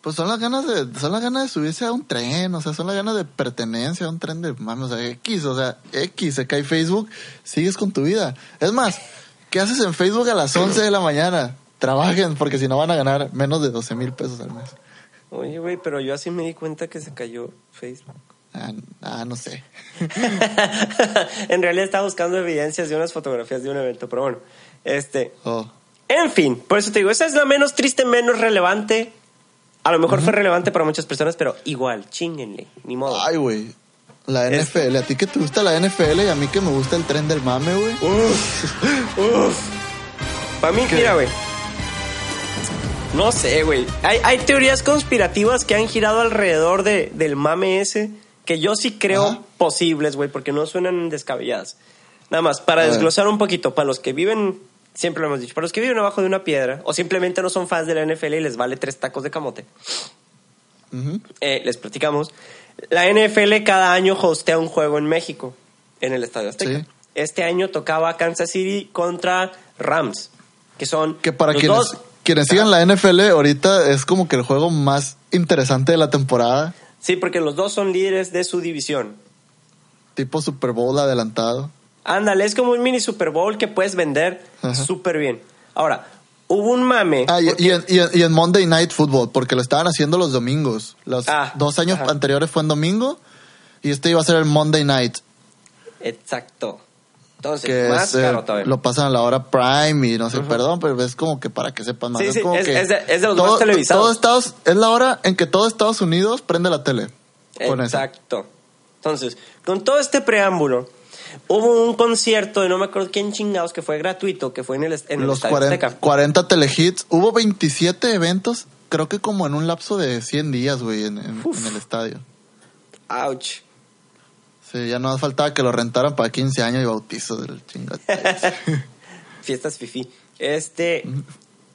Pues son las ganas de, son las ganas de subirse a un tren, o sea, son las ganas de pertenencia a un tren de mami, o X, o sea, X, se cae Facebook, sigues con tu vida. Es más, ¿qué haces en Facebook a las 11 de la mañana? Trabajen, porque si no van a ganar menos de 12 mil pesos al mes. Oye, güey, pero yo así me di cuenta que se cayó Facebook. Ah, ah, no sé. [laughs] en realidad estaba buscando evidencias de unas fotografías de un evento, pero bueno, este, Oh. En fin, por eso te digo, esa es la menos triste, menos relevante. A lo mejor fue relevante para muchas personas, pero igual, chinguenle, ni modo. Ay, güey. La NFL, a ti que te gusta la NFL y a mí que me gusta el tren del mame, güey. Para mí, ¿Qué? mira, güey. No sé, güey. Hay, hay teorías conspirativas que han girado alrededor de, del mame ese que yo sí creo Ajá. posibles, güey, porque no suenan descabelladas. Nada más, para A ver. desglosar un poquito, para los que viven, siempre lo hemos dicho, para los que viven abajo de una piedra o simplemente no son fans de la NFL y les vale tres tacos de camote, eh, les platicamos. La NFL cada año hostea un juego en México, en el Estadio Azteca. Sí. Este año tocaba Kansas City contra Rams, que son Que para los quienes, dos- quienes sigan la NFL, ahorita es como que el juego más interesante de la temporada. Sí, porque los dos son líderes de su división. Tipo Super Bowl adelantado. Ándale, es como un mini Super Bowl que puedes vender súper bien. Ahora, hubo un mame. Ah, y, porque- y en, y en- y en Monday Night Football, porque lo estaban haciendo los domingos. Los Ah, dos años ajá. anteriores fue en domingo y este iba a ser el Monday Night, Exacto. Entonces, que más es, eh, caro todavía. lo pasan a la hora prime y no sé, perdón, pero es como que para que sepan más. Sí, sí, como es- que es de- es de los todo- más televisados. todo Estados, es la hora en que todo Estados Unidos prende la tele. con eso. Exacto. Entonces, con todo este preámbulo, hubo un concierto de no me acuerdo quién chingados que fue gratuito, que fue en el, en Los Estadio 40, Azteca. 40 telehits. Hubo 27 eventos, creo que como en un lapso de 100 días, güey, en, en- en el estadio. Ouch. Sí, ya no faltaba que lo rentaran para 15 años y bautizo del chingate. [laughs] Fiestas fifi. Este,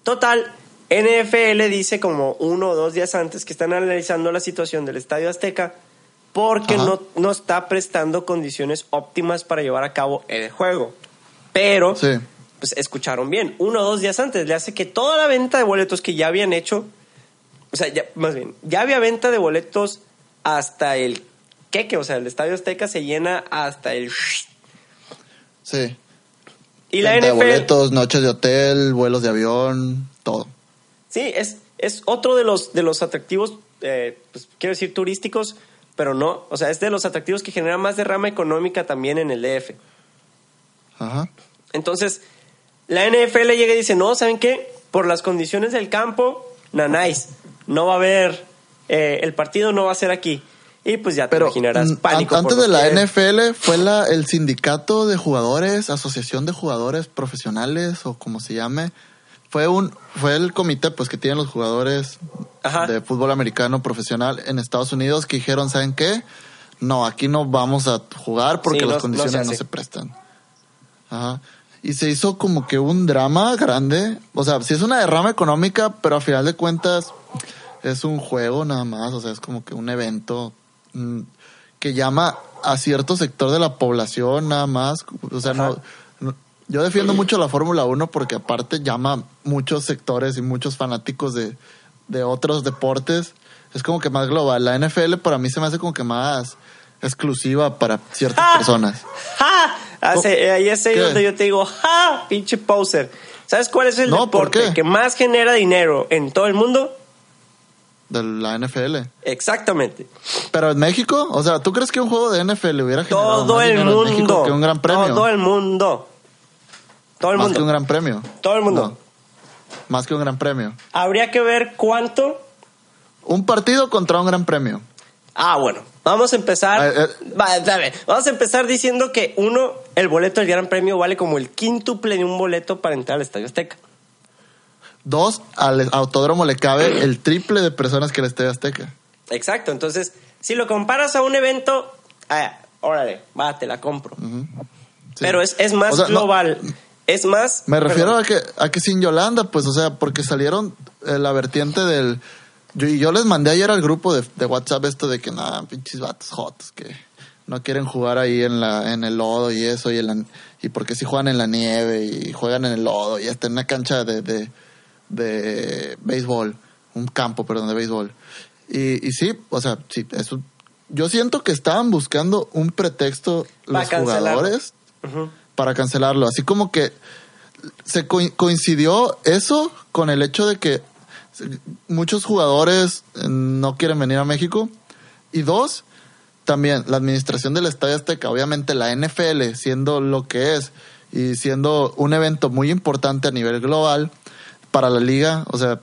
total, NFL dice como uno o dos días antes que están analizando la situación del Estadio Azteca porque no, no está prestando condiciones óptimas para llevar a cabo el juego. Pero, Sí. pues escucharon bien, uno o dos días antes le hace que toda la venta de boletos que ya habían hecho, o sea, ya, más bien, ya había venta de boletos hasta el queque, o sea, el Estadio Azteca se llena hasta el... Sí. Y la NFL... boletos, noches de hotel, vuelos de avión, todo. Sí, es, es otro de los, de los atractivos, eh, pues, quiero decir turísticos, pero no. O sea, es de los atractivos que generan más derrama económica también en el DF. Ajá. Entonces, la NFL llega y dice, no, ¿saben qué? Por las condiciones del campo, nanáis, no va a haber, eh, el partido no va a ser aquí. Y pues ya te Pero imaginarás mm, pánico. an- antes por de la que- NFL fue la, el sindicato de jugadores, asociación de jugadores profesionales o como se llame. Fue un fue el comité pues que tienen los jugadores Ajá. de fútbol americano profesional en Estados Unidos que dijeron, ¿saben qué? No, aquí no vamos a jugar porque Sí, no- las no condiciones se no se prestan. Ajá. Y se hizo como que un drama grande. O sea, sí es una derrama económica, pero a final de cuentas es un juego nada más. O sea, es como que un evento que llama a cierto sector de la población nada más. O sea, no, no- Yo defiendo mucho la Fórmula 1 porque aparte llama muchos sectores y muchos fanáticos de, de otros deportes. Es como que más global. La NFL para mí se me hace como que más exclusiva para ciertas ¡Ja! personas. ¡Ja! Hace- eh, ahí es ahí donde yo te digo, ¡ja! Pinche poser. ¿Sabes cuál es el No, ¿por deporte que más genera dinero en todo el mundo? De la NFL. Exactamente. Pero en México, o sea, ¿tú crees que un juego de NFL hubiera generado Todo más el dinero en México mundo. que un gran premio? Todo el mundo. Todo el más mundo. que un gran premio. Todo el mundo. No, más que un gran premio. Habría que ver cuánto. Un partido contra un gran premio. Ah, bueno. Vamos a empezar. Eh, eh. Va, Vamos a empezar diciendo que uno, el boleto del Gran Premio vale como el quíntuple de un boleto para entrar al Estadio Azteca. Dos, al autódromo le cabe el triple de personas que el Estadio Azteca. Exacto. Entonces, si lo comparas a un evento, ah, órale, va, te la compro. Sí. Pero es, es más O sea, no, global. es más. me refiero perdón. a que, a que sin Yolanda, pues, o sea, porque salieron eh, la vertiente del... Yo, y yo les mandé ayer al grupo de, de WhatsApp esto de que nada, pinches vatos jotos que no quieren jugar ahí en la en el lodo y eso y en la, y porque si juegan en la nieve y juegan en el lodo y hasta en una cancha de, de, de béisbol, un campo, perdón, de béisbol. Y, y sí, o sea, sí, eso, yo siento que estaban buscando un pretexto Para los cancelarlo. jugadores para cancelarlo. Así como que se co- coincidió eso con el hecho de que muchos jugadores eh, no quieren venir a México. Y dos, también la administración del Estadio Azteca, obviamente la NFL siendo lo que es y siendo un evento muy importante a nivel global para la liga, o sea,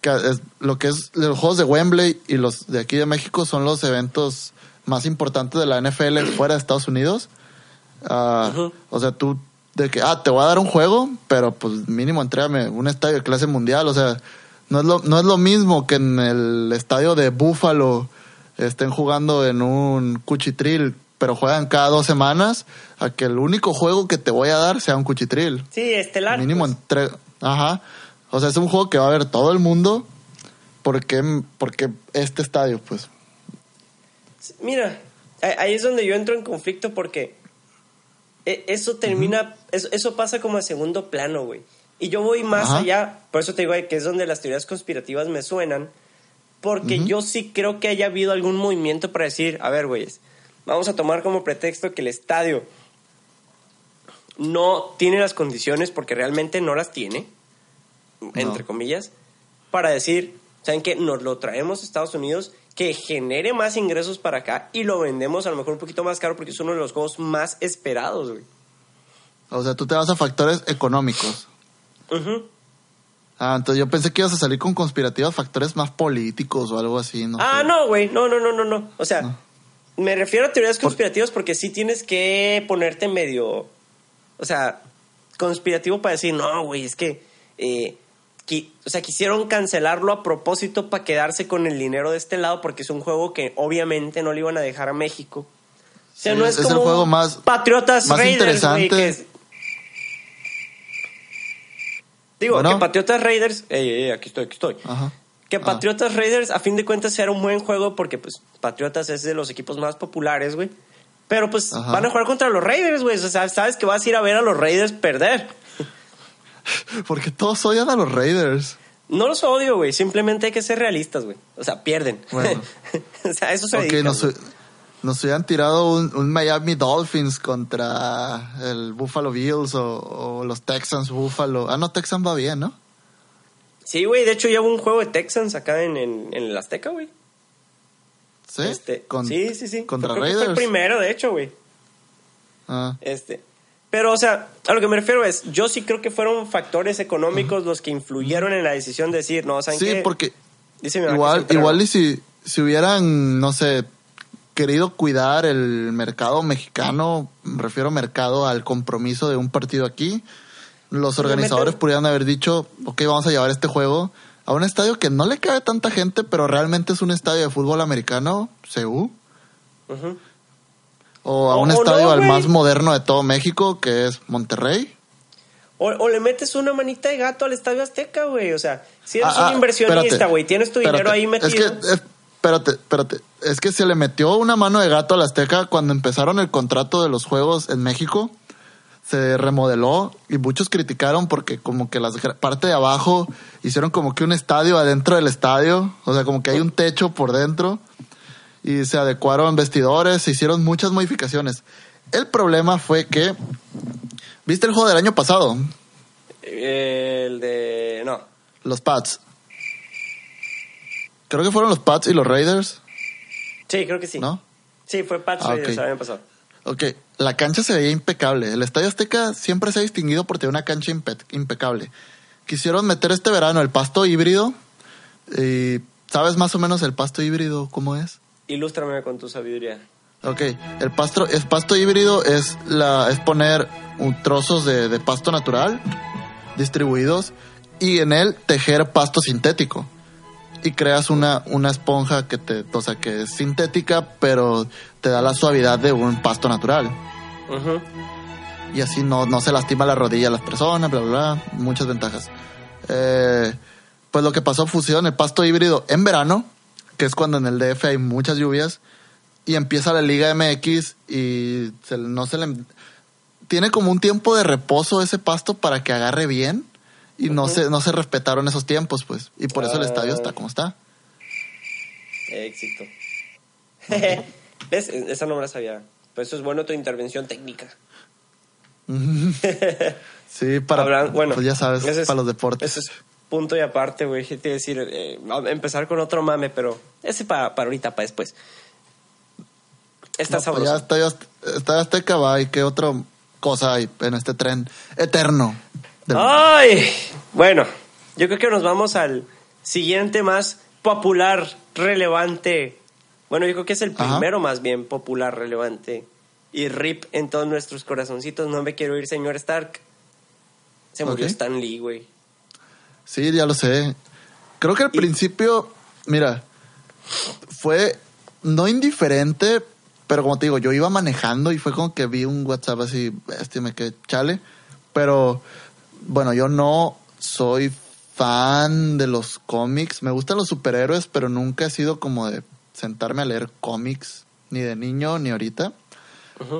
que es- lo que es los juegos de Wembley y los de aquí de México son los eventos más importantes de la NFL fuera de Estados Unidos. Ah, Ujú. O sea, tú, de que, ah, te voy a dar un juego, pero pues mínimo entrégame un estadio de clase mundial. O sea, no es lo, no es lo mismo que en el estadio de Buffalo estén jugando en un cuchitril, pero juegan cada dos semanas, a que el único juego que te voy a dar sea un cuchitril. Sí, estelar. Mínimo pues. entre... Ajá. O sea, es un juego que va a ver todo el mundo. porque porque este estadio, pues? Mira, ahí- es donde yo entro en conflicto porque e- eso termina, eso, eso pasa como a segundo plano, güey. Y yo voy más Ajá. allá, por eso te digo güey, que es donde las teorías conspirativas me suenan, porque yo sí creo que haya habido algún movimiento para decir, a ver, güeyes, vamos a tomar como pretexto que el estadio no tiene las condiciones, porque realmente no las tiene, entre comillas, para decir, ¿saben qué? Nos lo traemos a Estados Unidos, que genere más ingresos para acá y lo vendemos a lo mejor un poquito más caro porque es uno de los juegos más esperados, güey. O sea, tú te vas a factores económicos. Ujú. Ah, entonces yo pensé que ibas a salir con conspirativos factores más políticos o algo así, ¿no? Ah, sé. no, güey. No, no, no, no, no. O sea, No. me refiero a teorías conspirativas porque sí tienes que ponerte medio. O sea, conspirativo para decir, no, güey, es que. eh, o sea, quisieron cancelarlo a propósito para quedarse con el dinero de este lado porque es un juego que obviamente no le iban a dejar a México. O sea, Sí, no es, es el como juego más- Patriotas más Raiders, interesante. que es- Digo, Bueno. que Patriotas Raiders... Ey, ey, aquí estoy, aquí estoy. Ajá. Que Ah. Patriotas Raiders, a fin de cuentas, era un buen juego porque, pues, Patriotas es de los equipos más populares, güey. Pero, pues, Ajá. van a jugar contra los Raiders, güey. O sea, sabes que vas a ir a ver a los Raiders perder. [laughs] Porque todos odian a los Raiders. No los odio, güey. Simplemente hay que ser realistas, güey. O sea, pierden. Bueno. [laughs] o sea, eso se Ok, dedican, nos, nos hubieran tirado un, un Miami Dolphins contra el Buffalo Bills o, o los Texans Buffalo. Ah, no, Texans va bien, ¿no? Sí, güey. De hecho, ya hubo un juego de Texans acá en, en, en el Azteca, güey. Sí. Este, Con- sí, sí, sí. Contra que Fue el Raiders. primero, de hecho, güey. Ah, Este. Pero, o sea, a lo que me refiero es, yo sí creo que fueron factores económicos los que influyeron en la decisión de decir, no, ¿saben sí, qué? porque Dice mi igual, igual y si, si hubieran, no sé, querido cuidar el mercado mexicano, me refiero mercado al compromiso de un partido aquí, los organizadores pudieran haber dicho, ok, vamos a llevar este juego a un estadio que no le cabe tanta gente, pero realmente es un estadio de fútbol americano, CU, Ujú. O a un o estadio no, al más moderno de todo México, que es Monterrey. O, o le metes una manita de gato al Estadio Azteca, güey. O sea, si eres Ah, ah, un inversionista, güey, tienes tu dinero espérate. ahí metido. Es que, es- espérate, espérate. Es que se le metió una mano de gato a la Azteca cuando empezaron el contrato de los juegos en México. Se remodeló y muchos criticaron porque como que la parte de abajo hicieron como que un estadio adentro del estadio. O sea, como que hay un techo por dentro. Y se adecuaron vestidores, se hicieron muchas modificaciones. El problema fue que... ¿Viste el juego del año pasado? Eh, el de. No. Los Pats. Creo que fueron los Pats y los Raiders, Sí, creo que sí. ¿no? Sí, fue Pats Ah, Raiders el año pasado. Ok, la cancha se veía impecable. El Estadio Azteca siempre se ha distinguido por tener una cancha impe- impecable. Quisieron meter este verano el pasto híbrido. Y ¿sabes más o menos el pasto híbrido cómo es? Ilústrame con tu sabiduría. Ok, el pasto, el pasto híbrido es, la, es poner un, trozos de, de pasto natural distribuidos y en él tejer pasto sintético. Y creas una, una esponja que te, o sea, que es sintética, pero te da la suavidad de un pasto natural. Ujú. y así no, no se lastima la rodilla a las personas, bla, bla, bla, muchas ventajas. Eh, pues lo que pasó fusión el pasto híbrido en verano, que es cuando en el DF hay muchas lluvias, y empieza la Liga MX y se- no se le... Tiene como un tiempo de reposo ese pasto para que agarre bien y no, se, no se respetaron esos tiempos, pues. Y por eso el Ah. estadio está como está. Éxito. [laughs] ¿Ves? Esa no me la sabía. Por eso es bueno tu intervención técnica. [laughs] Sí, para... Hablan- bueno, pues ya sabes, es- para los deportes. Ese es punto y aparte, güey. ¿Qué te iba a decir? Eh, empezar con otro mame, pero ese para, para ahorita, para después. Está No, pues sabroso. ya Estadio Azte- Estadio Azteca va y qué otra cosa hay en este tren eterno. del- ¡Ay! Bueno, yo creo que nos vamos al siguiente más popular, relevante. Bueno, yo creo que es el Ajá. primero más bien popular, relevante. Y rip en todos nuestros corazoncitos. No me quiero ir, señor Stark. Se murió Ok. Stan Lee, güey. Sí, ya lo sé. Creo que al Y- principio, mira, fue no indiferente, pero como te digo, yo iba manejando y fue como que vi un WhatsApp así, este me quedé chale. Pero bueno, yo no soy fan de los cómics. Me gustan los superhéroes, pero nunca he sido como de sentarme a leer cómics, ni de niño ni ahorita.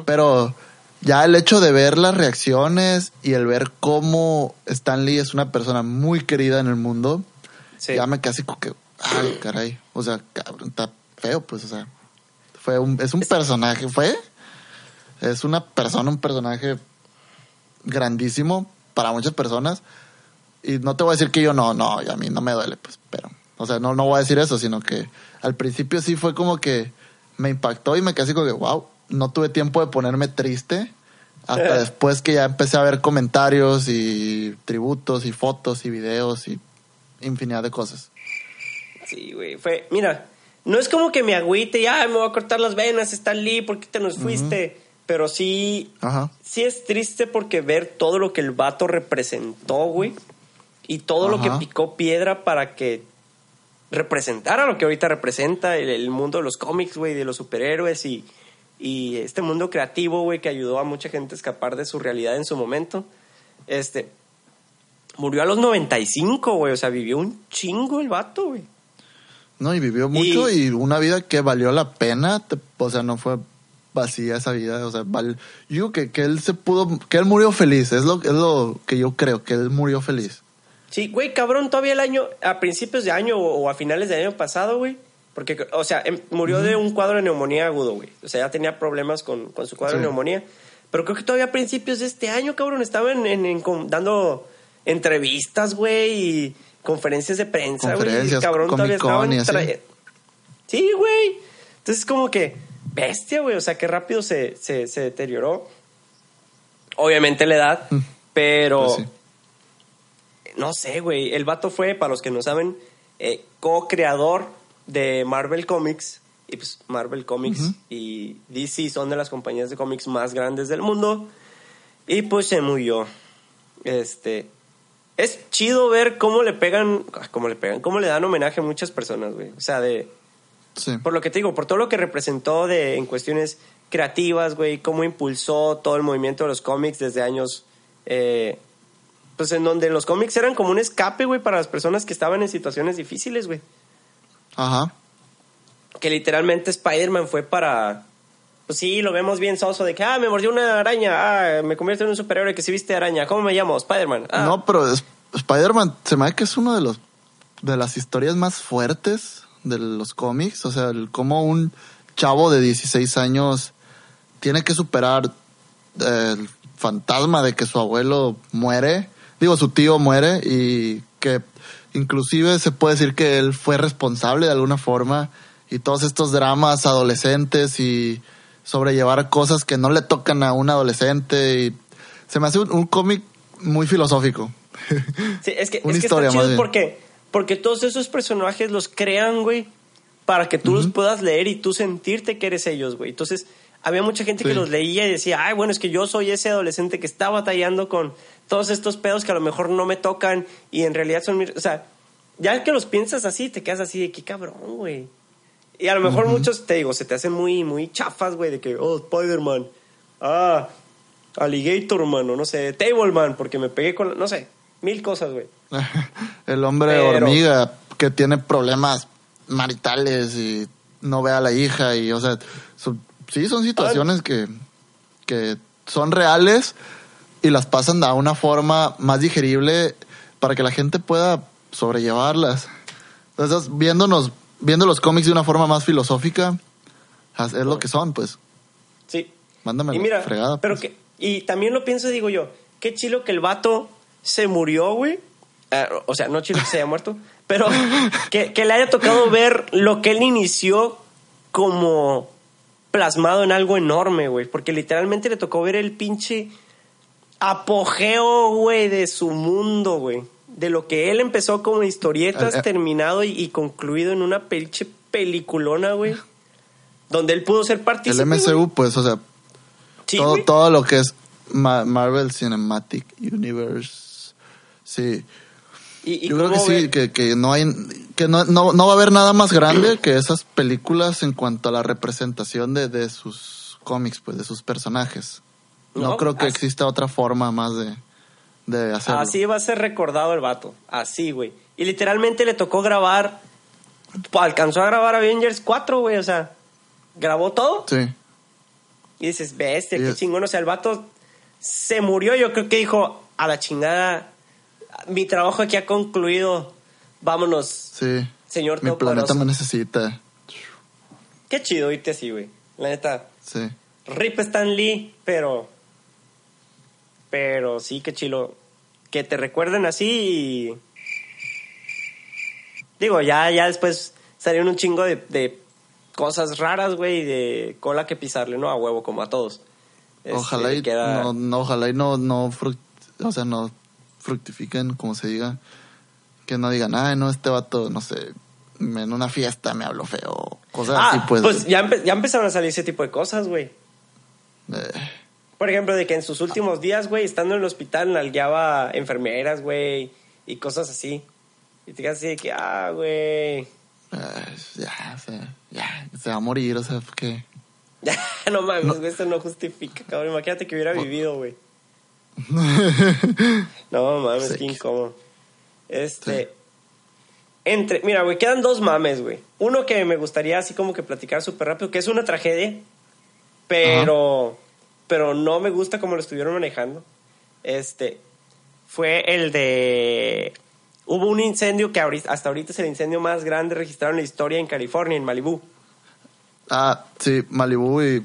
Pero ya el hecho de ver las reacciones y el ver cómo Stan Lee es una persona muy querida en el mundo, Sí. ya me casi como que, ay, caray, o sea, cabrón, está feo, pues, o sea, fue un, es un personaje, fue, es una persona, un personaje grandísimo para muchas personas y no te voy a decir que yo no, no, y a mí no me duele, pues, pero, o sea, no, no voy a decir eso, sino que al principio sí fue como que me impactó y me casi como que, wow, no tuve tiempo de ponerme triste Hasta después que ya empecé a ver comentarios y tributos y fotos y videos y infinidad de cosas. Sí, güey. Fue, mira, no es como que me agüite y, ay, me voy a cortar las venas, Stan Lee, ¿por qué te nos fuiste? Pero sí, Ajá. sí es triste porque ver todo lo que el vato representó, güey. Y todo lo que picó piedra para que representara lo que ahorita representa el, el mundo de los cómics, güey, de los superhéroes y, y este mundo creativo, güey, que ayudó a mucha gente a escapar de su realidad en su momento. Este, murió a los 95, güey, o sea, vivió un chingo el vato, güey. No, y vivió mucho Y- y, una vida que valió la pena, te- o sea, no fue vacía esa vida, o sea, val- yo que, que él se pudo, que él murió feliz, es lo, es lo que yo creo, que él murió feliz. Sí, güey, cabrón, todavía el año, a principios de año o, o a finales del año pasado, güey. Porque, o sea, em- murió de un cuadro de neumonía agudo, güey. O sea, ya tenía problemas con, con su cuadro de neumonía. Pero creo que todavía a principios de este año, cabrón, estaba en, en- dando entrevistas, güey, y conferencias de prensa, güey. cabrón todavía estaba en tra- Sí, güey. Entonces, como que, bestia, güey. O sea, qué rápido se, se, se deterioró. Obviamente la edad, pero Pues sí. no sé, güey. El vato fue, para los que no saben, eh, co-creador de Marvel Comics. Y pues Marvel Comics y DC son de las compañías de cómics más grandes del mundo. Y pues se murió. Este. Es chido ver cómo le pegan. ah, Cómo le pegan. Cómo le dan homenaje a muchas personas, güey. O sea, de. Sí. Por lo que te digo, por todo lo que representó de, en cuestiones creativas, güey, cómo impulsó todo el movimiento de los cómics desde años, eh, pues en donde los cómics eran como un escape, güey, para las personas que estaban en situaciones difíciles, güey. Ajá. Que literalmente Spider-Man fue para, pues sí, lo vemos bien soso, de que, ah, me mordió una araña, ah, me convierto en un superhéroe que se viste de araña, ¿cómo me llamo? Spider-Man. Ah, No, pero Spider-Man se me hace que es uno de los de las historias más fuertes de los cómics, o sea, el, cómo un chavo de 16 años tiene que superar eh, el fantasma de que su abuelo muere, digo, su tío muere y que inclusive se puede decir que él fue responsable de alguna forma y todos estos dramas adolescentes y sobrellevar cosas que no le tocan a un adolescente y se me hace un, un cómic muy filosófico. Sí, es que, [laughs] Una es que está chido porque, porque todos esos personajes los crean, güey, para que tú los puedas leer y tú sentirte que eres ellos, güey. Entonces, había mucha gente que los leía y decía, ay, bueno, es que yo soy ese adolescente que está batallando con todos estos pedos que a lo mejor no me tocan y en realidad son. O sea, ya que los piensas así, te quedas así de qué cabrón, güey. Y a lo mejor muchos, te digo, se te hacen muy, muy chafas, güey, de que, oh, Spider-Man, ah, Alligator, mano, no sé, Tableman, porque me pegué con, no sé, mil cosas, güey. [laughs] El hombre Pero- hormiga que tiene problemas maritales y no ve a la hija y, o sea, son- sí son situaciones que, que son reales y las pasan a una forma más digerible para que la gente pueda sobrellevarlas. Entonces, viéndonos, viendo los cómics de una forma más filosófica, es lo que son, pues. Sí. Mándame Y mira, fregada. pero pues. que, y también lo pienso digo yo, qué chilo que el vato se murió, güey. Ah, o sea, no chilo que se haya muerto, [laughs] pero que, que le haya tocado ver lo que él inició como plasmado en algo enorme, güey. Porque literalmente le tocó ver el pinche apogeo, güey, de su mundo, güey. De lo que él empezó como historietas, Eh, eh. terminado y, y concluido en una pinche peliculona, güey. Donde él pudo ser El partícipe. MCU, güey. pues, o sea, Sí, todo, todo lo que es Ma- Marvel Cinematic Universe. Sí. Y, y Yo creo que sí, que, que no hay, que no, no, no va a haber nada más grande que esas películas en cuanto a la representación de, de sus cómics, pues, de sus personajes. No, No, creo que así- exista otra forma más de, de hacerlo. Así va a ser recordado el vato. Así, güey. Y literalmente le tocó grabar. Alcanzó a grabar Avengers 4, güey. O sea, grabó todo. Sí. Y dices, bestia, Sí, qué chingón. O sea, el vato se murió. Yo creo que dijo, a la chingada, mi trabajo aquí ha concluido. Vámonos, Sí. señor Mi planeta me necesita. Qué chido irte así, güey. La neta. Sí. Rip Stan Lee, pero. Pero sí, qué chilo. Que te recuerden así y. Digo, ya, ya después salieron un chingo de, de cosas raras, güey, de cola que pisarle, ¿no? A huevo, como a todos. Este, Ojalá y que era- no, no, ojalá y no, no, fruct- o sea, no fructifiquen, como se diga. Que no digan, ay, no, este vato, no sé, en una fiesta me habló feo. Cosas Ah, así, pues. pues, ya, empe- ya empezaron a salir ese tipo de cosas, güey. eh, Por ejemplo, de que en sus últimos días, güey, estando en el hospital, nalgueaba enfermeras, güey, y cosas así. Y te quedas así de que, ah, güey. eh, ya, o sea, ya, se va a morir, o sea, que. [laughs] Ya, no mames, güey, eso no justifica, cabrón. Imagínate que hubiera vivido, güey. [laughs] No mames, qué incómodo. Este. Entre, mira, güey, quedan dos mames, güey. Uno que me gustaría así como que platicar súper rápido, que es una tragedia, pero. Pero no me gusta como lo estuvieron manejando. Este. Fue el de. Hubo un incendio que hasta ahorita es el incendio más grande registrado en la historia en California, en Malibú. Ah, sí, Malibu y...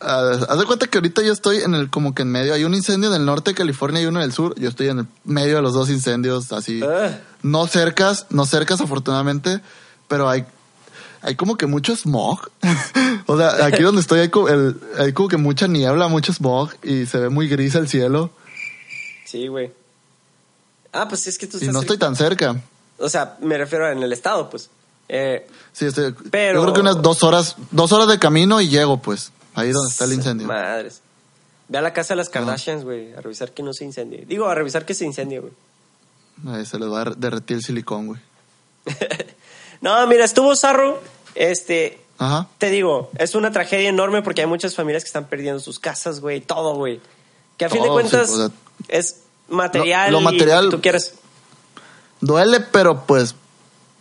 ah, haz de cuenta que ahorita yo estoy en el, como que en medio. Hay un incendio en el norte de California y uno en el sur. Yo estoy en el medio de los dos incendios, así. Ah. No cercas, no cercas afortunadamente, pero hay, hay como que mucho smog. [laughs] o sea, aquí donde estoy hay, co- el- hay como que mucha niebla, mucho smog y se ve muy gris el cielo. Sí, güey. Ah, pues es que tú Y estás no estoy cerca. tan cerca. O sea, me refiero en el estado, pues. Eh, Sí, estoy, Pero- yo creo que unas dos horas, dos horas de camino y llego, pues, ahí donde está el incendio. Madres. Ve a la casa de las Kardashians, güey, a revisar que no se incendie. Digo, a revisar que se incendie, güey. Ahí se les va a derretir el silicón, güey. [laughs] No, mira, estuvo zarro. Este, Ajá. te digo, es una tragedia enorme porque hay muchas familias que están perdiendo sus casas, güey, todo, güey. Que a fin de Todo, sí, cuentas o sea, es material. lo material- tú quieres. Duele, pero pues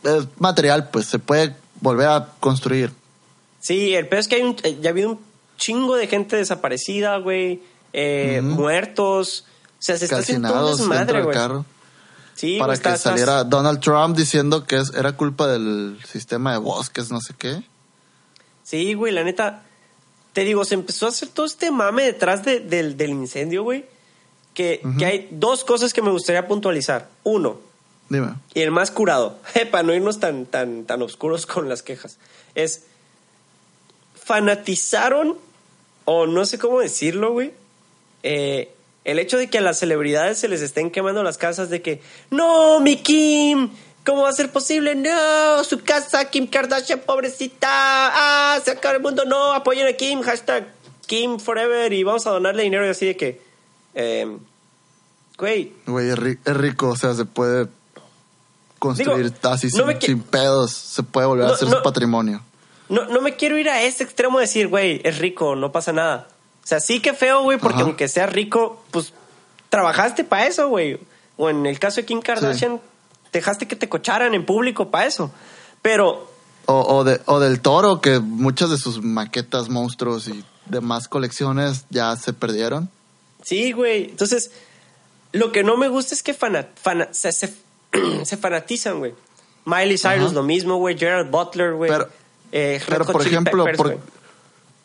es material, pues se puede volver a construir. Sí, el peor es que hay un, eh, ya ha habido un chingo de gente desaparecida, güey. eh, Muertos. O sea, se está haciendo dentro desmadre, güey. Sí, para que saliera Donald Trump diciendo que es, era culpa del sistema de bosques, no sé qué. Sí, güey, la neta. Te digo, se empezó a hacer todo este mame detrás de- del, del incendio, güey. Que, que hay dos cosas que me gustaría puntualizar. Uno, Dime. y el más curado, [laughs] para no irnos tan, tan, tan oscuros con las quejas, es fanatizaron, o no sé cómo decirlo, güey, eh, el hecho de que a las celebridades se les estén quemando las casas de que, no, mi Kim, ¿cómo va a ser posible? No, su casa, Kim Kardashian, pobrecita, ah, se acaba el mundo, no, apoyen a Kim, hashtag Kim Forever, y vamos a donarle dinero y así de que, eh, güey, Güey, es, ri- es rico, o sea, se puede construir Digo, así no sin, pedos, se puede volver No, a hacer no. su patrimonio. No, no me quiero ir a ese extremo de decir, güey, es rico, no pasa nada. O sea, sí que feo, güey, porque Ajá. aunque seas rico, pues trabajaste para eso, güey. O en el caso de Kim Kardashian, dejaste que te cocharan en público para eso. Pero, O, o, de, o del toro, que muchas de sus maquetas, monstruos y demás colecciones ya se perdieron. sí, güey. Entonces, lo que no me gusta es que fana- fana- se, se- [clears throat] se fanatizan, güey. Miley Cyrus, Ajá. lo mismo, güey. Gerald Butler, güey. Pero- Eh, Pero por ejemplo, Peppers, por.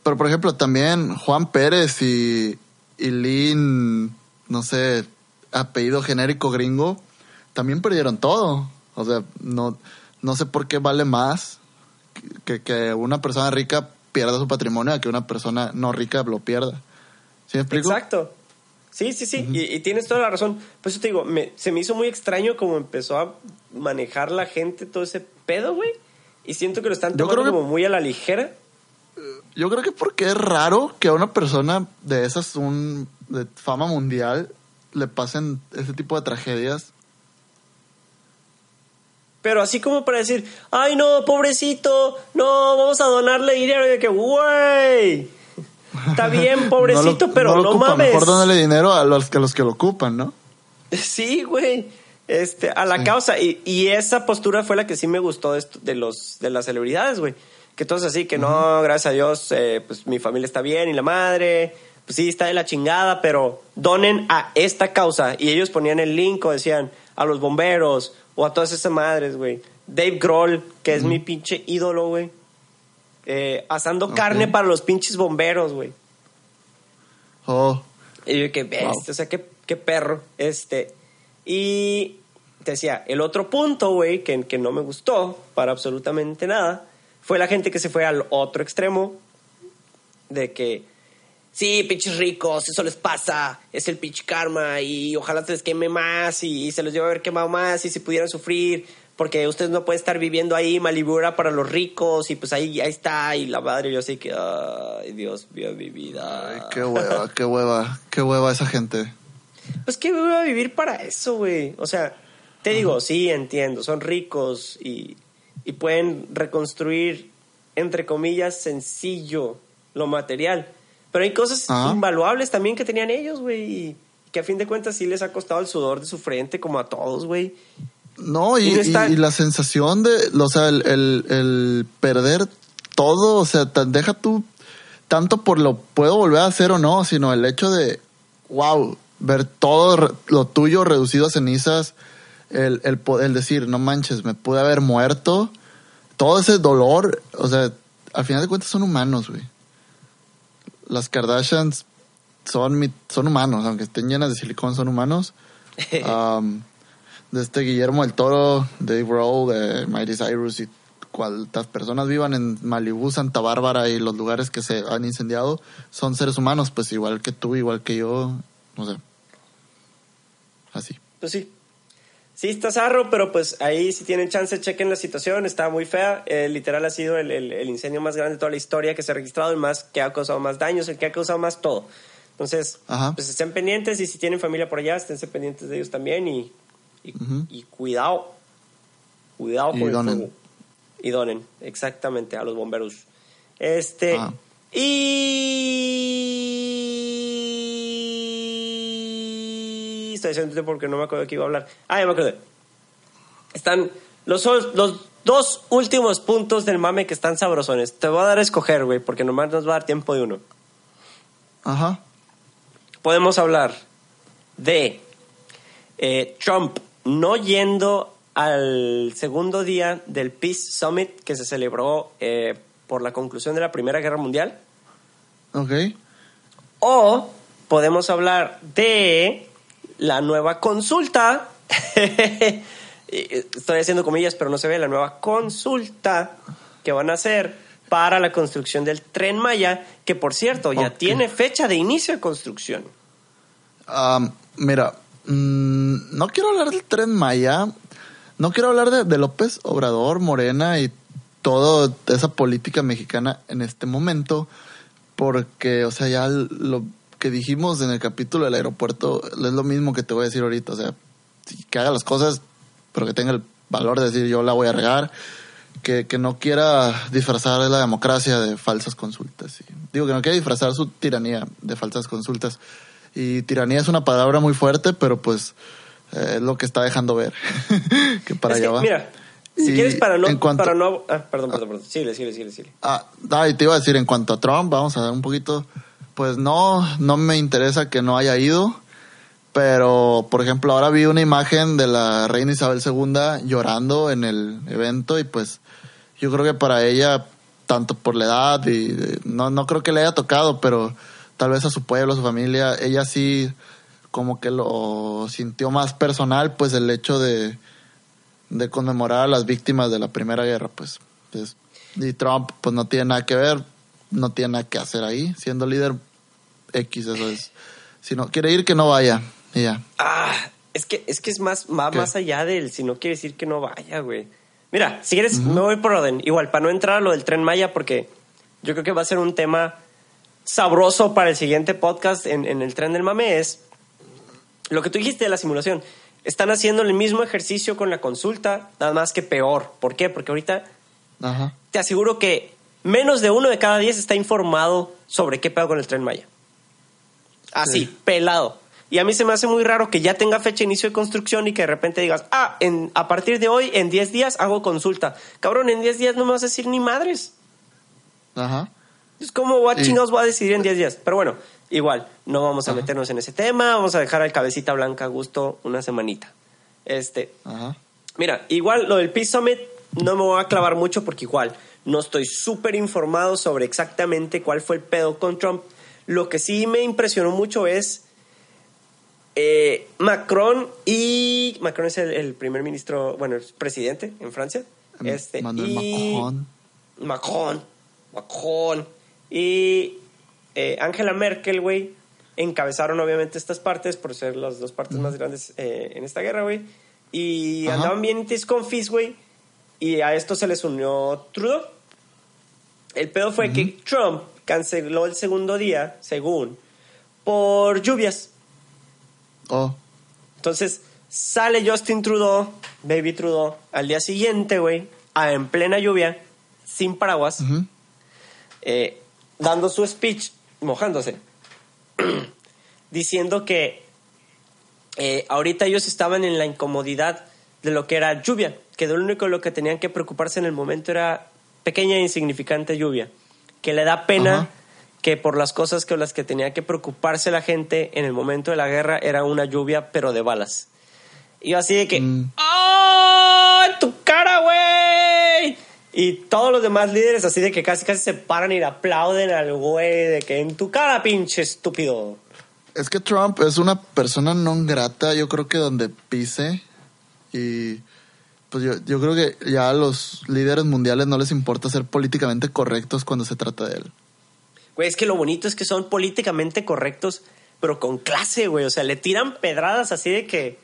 Pero por ejemplo también Juan Pérez y, y Lin, no sé, apellido genérico gringo, también perdieron todo. O sea, no, no sé por qué vale más que, que una persona rica pierda su patrimonio a que una persona no rica lo pierda. ¿Sí me explico? Exacto. Sí, sí, sí. y, y tienes toda la razón. Por eso te digo, me- se me hizo muy extraño cómo empezó a manejar la gente todo ese pedo, güey. Y siento que lo están Yo tomando que- como muy a la ligera. Yo creo que porque es raro que a una persona de esas, un, de fama mundial, le pasen ese tipo de tragedias. Pero así como para decir, ay no, pobrecito, no, vamos a donarle dinero. Y de que, güey, está bien, pobrecito, [laughs] No lo- pero no no, lo ocupa. mames. Mejor dándole dinero a los, que- a los que lo ocupan, ¿no? Sí, güey. Este, a la Sí. causa. Y, y esa postura fue la que sí me gustó de, esto- de los, de las celebridades, güey. Que todos así, que no, gracias a Dios, eh, pues mi familia está bien y la madre, pues sí, está de la chingada, pero donen a esta causa. Y ellos ponían el link o decían a los bomberos o a todas esas madres, güey. Dave Grohl, que es mi pinche ídolo, güey. Eh, asando carne para los pinches bomberos, güey. Oh, Y yo, qué bestia, Wow. o sea, qué, qué perro. Este. Y te decía, el otro punto, güey, que, que no me gustó para absolutamente nada, fue la gente que se fue al otro extremo de que sí, pinches ricos, eso les pasa, es el pinche karma y ojalá se les queme más y, se los lleve a haber quemado más y si pudieran sufrir porque ustedes no pueden estar viviendo ahí, Malibura para los ricos, y pues ahí, ahí está, y la madre, yo sé que, ay, Dios mío, mi vida. Ay, qué hueva, qué hueva, qué hueva esa gente. Pues que voy a vivir para eso, güey. O sea, te digo, sí, entiendo, son ricos y, y pueden reconstruir, entre comillas, sencillo lo material. Pero hay cosas invaluables también que tenían ellos, güey, que a fin de cuentas sí les ha costado el sudor de su frente, como a todos, güey. No, y, y, la sensación de, o sea, el, el, perder todo, o sea, deja tú tanto por lo puedo volver a hacer o no, sino el hecho de, wow, ver todo lo tuyo reducido a cenizas, el, el, el decir, no manches, me pude haber muerto, todo ese dolor, o sea, al final de cuentas son humanos, güey. Las Kardashians son, son humanos, aunque estén llenas de silicón, son humanos. [laughs] um, de este Guillermo del Toro, Dave Rowe, de Mighty Cyrus y cuantas personas vivan en Malibu, Santa Bárbara y los lugares que se han incendiado son seres humanos, pues igual que tú, igual que yo, no sé. Así. Pues sí. Sí, está zarro, pero pues ahí si tienen chance, chequen la situación, está muy fea. Eh, literal ha sido el, el, incendio más grande de toda la historia que se ha registrado, el más que ha causado más daños, el que ha causado más todo. Entonces, pues estén pendientes y si tienen familia por allá, estén pendientes de ellos también y y, cuidado, cuidado con el fuego. Y donen, exactamente, a los bomberos. Este. Ah. Y. Diciendo porque no me acuerdo de qué iba a hablar. Ah, ya me acordé. Están los, los dos últimos puntos del mame que están sabrosones. Te voy a dar a escoger, güey, porque nomás nos va a dar tiempo de uno. Ajá. Podemos hablar de eh, Trump no yendo al segundo día del Peace Summit que se celebró eh, por la conclusión de la Primera Guerra Mundial. Ok. O podemos hablar de la nueva consulta. [laughs] Estoy haciendo comillas, pero no se ve la nueva consulta que van a hacer para la construcción del tren Maya, que por cierto ya tiene fecha de inicio de construcción. mira, Mm, no quiero hablar del tren Maya. No quiero hablar de, López Obrador, Morena y toda esa política mexicana en este momento. Porque, o sea, ya lo que dijimos en el capítulo del aeropuerto es lo mismo que te voy a decir ahorita. O sea, que haga las cosas, pero que tenga el valor de decir yo la voy a regar. Que, que no quiera disfrazar la democracia de falsas consultas. Digo, que no quiera disfrazar su tiranía de falsas consultas. Y tiranía es una palabra muy fuerte, pero pues eh, es lo que está dejando ver. [laughs] que para allá va. Mira, si quieres para no... para no ah, perdón, perdón, perdón. Sigue, sigue, sigue, sigue. Ah, y te iba a decir, en cuanto a Trump, vamos a ver un poquito... Pues no, no me interesa que no haya ido. Pero, por ejemplo, ahora vi una imagen de la reina Isabel II llorando en el evento y pues yo creo que para ella, tanto por la edad y no, no creo que le haya tocado, pero tal vez a su pueblo, a su familia, ella sí como que lo sintió más personal, pues el hecho de, de conmemorar a las víctimas de la Primera Guerra, pues. y Trump, pues no tiene nada que ver, no tiene nada que hacer ahí, siendo líder X, eso es. Si no quiere ir, que no vaya, y ya. Ah, es que es, que es más, más, más allá del si no quiere decir que no vaya, güey. Mira, si quieres, me voy por orden. Igual, para no entrar a lo del tren Maya, porque yo creo que va a ser un tema sabroso para el siguiente podcast en, el tren del mame es lo que tú dijiste de la simulación. Están haciendo el mismo ejercicio con la consulta, nada más que peor. ¿Por qué? Porque ahorita te aseguro que menos de uno de cada diez está informado sobre qué pedo con el tren Maya. Así, pelado. Y a mí se me hace muy raro que ya tenga fecha de inicio de construcción y que de repente digas, ah, en, a partir de hoy, en 10 días, hago consulta. Cabrón, en 10 días no me vas a decir ni madres. Ajá. Es como, what chingados voy a decidir en 10 días. Pero bueno, igual, no vamos a meternos en ese tema. Vamos a dejar al cabecita blanca a gusto una semanita. Este. Mira, igual lo del Peace Summit no me voy a clavar mucho porque igual no estoy súper informado sobre exactamente cuál fue el pedo con Trump. Lo que sí me impresionó mucho es eh, Macron y Macron es el, primer ministro, bueno, el presidente en Francia. Este, Manuel Macron. Macron. Macron. Y eh, Angela Merkel, güey, encabezaron obviamente estas partes por ser las dos partes más grandes eh, en esta guerra, güey. Y Ajá. andaban bien confis, güey. Y a esto se les unió Trudeau. El pedo fue que Trump canceló el segundo día, según, por lluvias. Oh, Entonces sale Justin Trudeau, Baby Trudeau, al día siguiente, güey, en plena lluvia, sin paraguas, eh, dando su speech, mojándose, [clears throat] diciendo que eh, ahorita ellos estaban en la incomodidad de lo que era lluvia, que lo único de lo que tenían que preocuparse en el momento era pequeña e insignificante lluvia, que le da pena Ajá. que por las cosas que las que tenía que preocuparse la gente en el momento de la guerra era una lluvia pero de balas. Y yo así de que Mm. ¡Oh! ¡En tu cara, güey! Y todos los demás líderes así de que casi casi se paran y le aplauden al güey de que en tu cara, pinche estúpido. Es que Trump es una persona non grata, yo creo que donde pise. Y pues yo, yo creo que ya a los líderes mundiales no les importa ser políticamente correctos cuando se trata de él. Güey, es que lo bonito es que son políticamente correctos, pero con clase, güey. O sea, le tiran pedradas así de que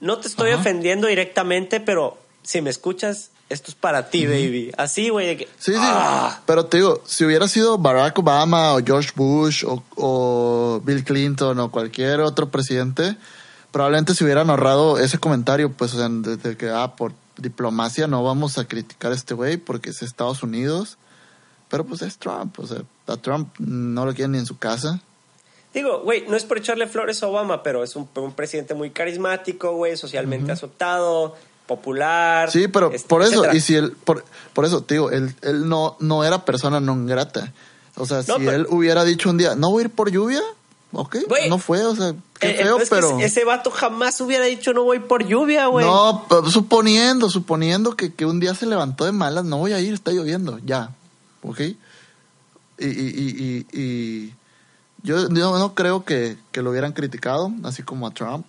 no te estoy Ajá. ofendiendo directamente, pero si me escuchas, esto es para ti, baby. Así, güey, de que. Sí, sí. ¡Ah! Pero te digo, si hubiera sido Barack Obama o George Bush o, o Bill Clinton o cualquier otro presidente, probablemente se hubieran ahorrado ese comentario, pues, o sea, de, de que, ah, por diplomacia no vamos a criticar a este güey porque es Estados Unidos. Pero pues es Trump, o sea, a Trump no lo quieren ni en su casa. Digo, güey, no es por echarle flores a Obama, pero es un, un presidente muy carismático, güey, socialmente aceptado, popular. Sí, pero este, por eso, etcétera. y si él, por, por eso, te digo, él, él no, no era persona non grata. O sea, No, si pero- él hubiera dicho un día, no voy a ir por lluvia, ok, no fue, o sea, qué Eh, feo, es que pero... ese, ese vato jamás hubiera dicho no voy por lluvia, güey. No, suponiendo, suponiendo que, que un día se levantó de malas, no voy a ir, está lloviendo, ya, ¿ok? Y, y, y, y, yo, yo no creo que, que lo hubieran criticado, así como a Trump.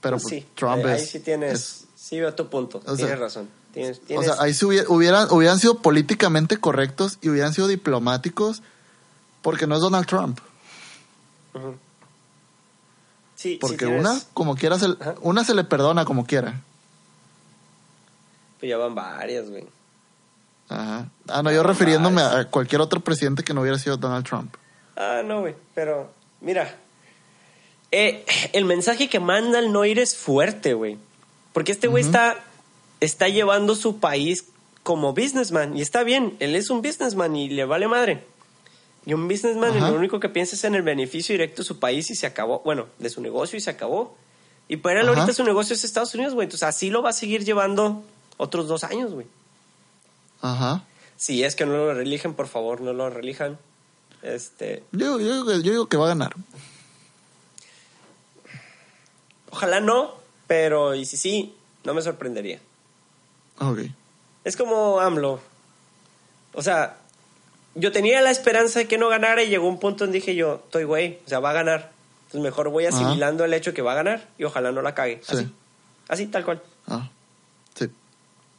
Pero pues, sí, Trump ahí, es... ahí sí tienes, es- sí veo tu punto, o sea, tienes razón. Tienes, o sea, ahí sí hubiera- hubieran, hubieran sido políticamente correctos y hubieran sido diplomáticos porque no es Donald Trump. Sí Porque una, como quiera, se, Ajá. una se le perdona como quiera. Pues ya van varias, güey. Ajá. Ah, no, yo refiriéndome a cualquier otro presidente que no hubiera sido Donald Trump. Ah, no, güey. Pero, mira. eh, el mensaje que manda el no ir es fuerte, güey. Porque este güey está, está llevando su país como businessman. Y está bien, él es un businessman y le vale madre. Y un businessman Ajá. lo único que piensa es en el beneficio directo de su país y se acabó. Bueno, de su negocio y se acabó. Y para él Ajá. ahorita su negocio es Estados Unidos, güey. Entonces así lo va a seguir llevando otros dos años, güey. Ajá. Si es que no lo religen, por favor, no lo relijan. Este, Yo, yo, digo que- yo digo que va a ganar. Ojalá no, pero y si sí, no me sorprendería. Ok. Es como AMLO. O sea, yo tenía la esperanza de que no ganara y llegó un punto en dije yo, estoy güey, o sea, va a ganar. Entonces mejor voy Ajá. asimilando el hecho que va a ganar y ojalá no la cague. Sí. Así. Así, tal cual. Ah, sí.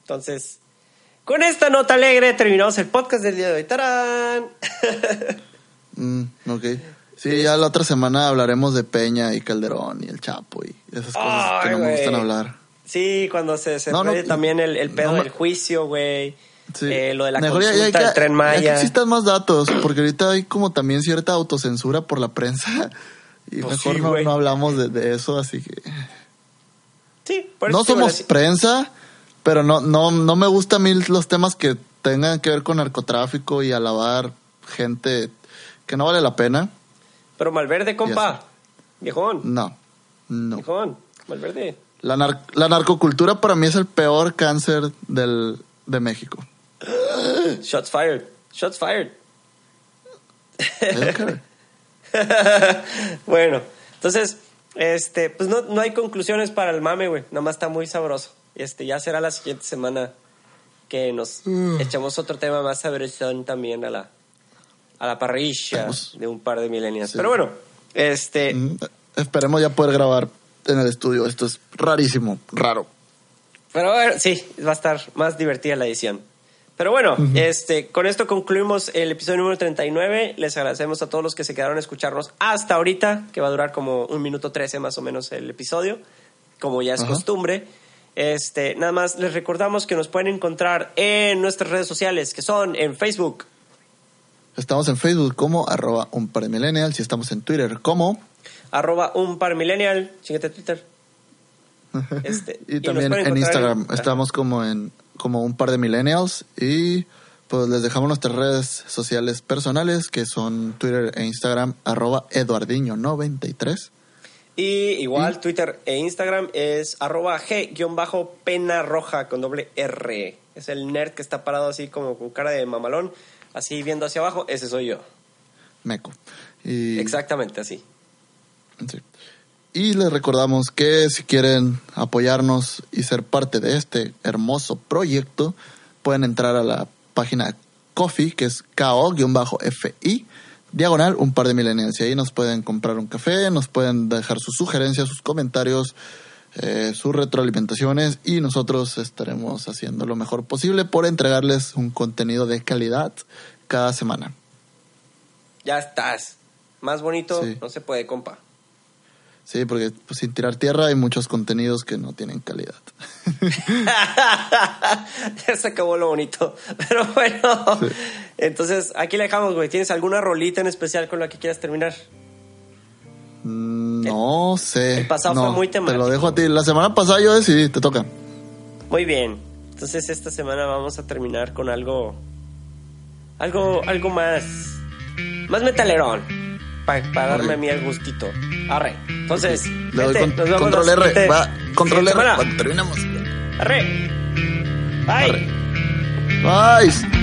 Entonces, con esta nota alegre terminamos el podcast del día de hoy. ¡Tarán! [laughs] Mm, ok. Sí, ya la otra semana hablaremos de Peña y Calderón y el Chapo y esas cosas que no me gustan hablar. sí, cuando se, se No, también el, el pedo no del juicio, güey. Sí. Eh, lo de la Mejor ya- consulta ya que- del Tren ya Maya. que existan más datos, porque ahorita hay como también cierta autocensura por la prensa. Y Pues mejor sí, no, no hablamos de, de eso, así que... Sí, por eso No somos prensa, pero no, no, no me gustan a mí los temas que tengan que ver con narcotráfico y alabar gente que no vale la pena. Pero Malverde, compa. Viejón. No, no. Viejón. Malverde. La, nar- la narcocultura para mí es el peor cáncer del, de México. [gasps] Shots fired. Shots fired. [laughs] Bueno, entonces, este, pues no, no hay conclusiones para el mame, güey. Nada más está muy sabroso. Este, ya será la siguiente semana que nos Mm. echemos otro tema más sabrosón también a la, a la parrilla de un par de milenias. Sí. Pero bueno, este, Mm, Esperemos ya poder grabar en el estudio. Esto es rarísimo, raro. pero bueno, sí, va a estar más divertida la edición. Pero bueno, este, con esto concluimos el episodio número 39. Les agradecemos a todos los que se quedaron a escucharnos hasta ahorita, que va a durar como un minuto 13 más o menos el episodio, como ya es costumbre. Este, nada más les recordamos que nos pueden encontrar en nuestras redes sociales, que son en Facebook, Estamos en Facebook como arroba un par de millennials y estamos en Twitter como arroba un par millennial, chingate Twitter. [laughs] Este, y también en Instagram. Estamos como en como un par de millennials y pues les dejamos nuestras redes sociales personales que son Twitter e Instagram arroba eduardiño93. Y igual Twitter e Instagram es arroba g-pena roja con doble R. Es el nerd que está parado así como con cara de mamalón, así viendo hacia abajo. Ese soy yo. Meco. Y, Exactamente así. sí. Y les recordamos que si quieren apoyarnos y ser parte de este hermoso proyecto, pueden entrar a la página Coffee, que es KO-FI, diagonal, un par de millennials. Y ahí nos pueden comprar un café, nos pueden dejar sus sugerencias, sus comentarios, eh, sus retroalimentaciones y nosotros estaremos haciendo lo mejor posible por entregarles un contenido de calidad cada semana. Ya estás. Más bonito Sí. no se puede, compa. Sí, porque pues, sin tirar tierra hay muchos contenidos que no tienen calidad. [laughs] ya se acabó lo bonito. Pero bueno, entonces aquí le dejamos, güey. ¿Tienes alguna rolita en especial con la que quieras terminar? Mm, No sé. el pasado No, fue muy Te temático. lo dejo a ti. La semana pasada yo decidí, te toca. Muy bien. Entonces esta semana vamos a terminar con algo. Algo, algo más. Más metalerón. Para darme a mí el gustito. Arre. Entonces, Le doy gente, con- nos vemos control R. Va, control R. Cuando terminamos. Arre. Bye. Bye.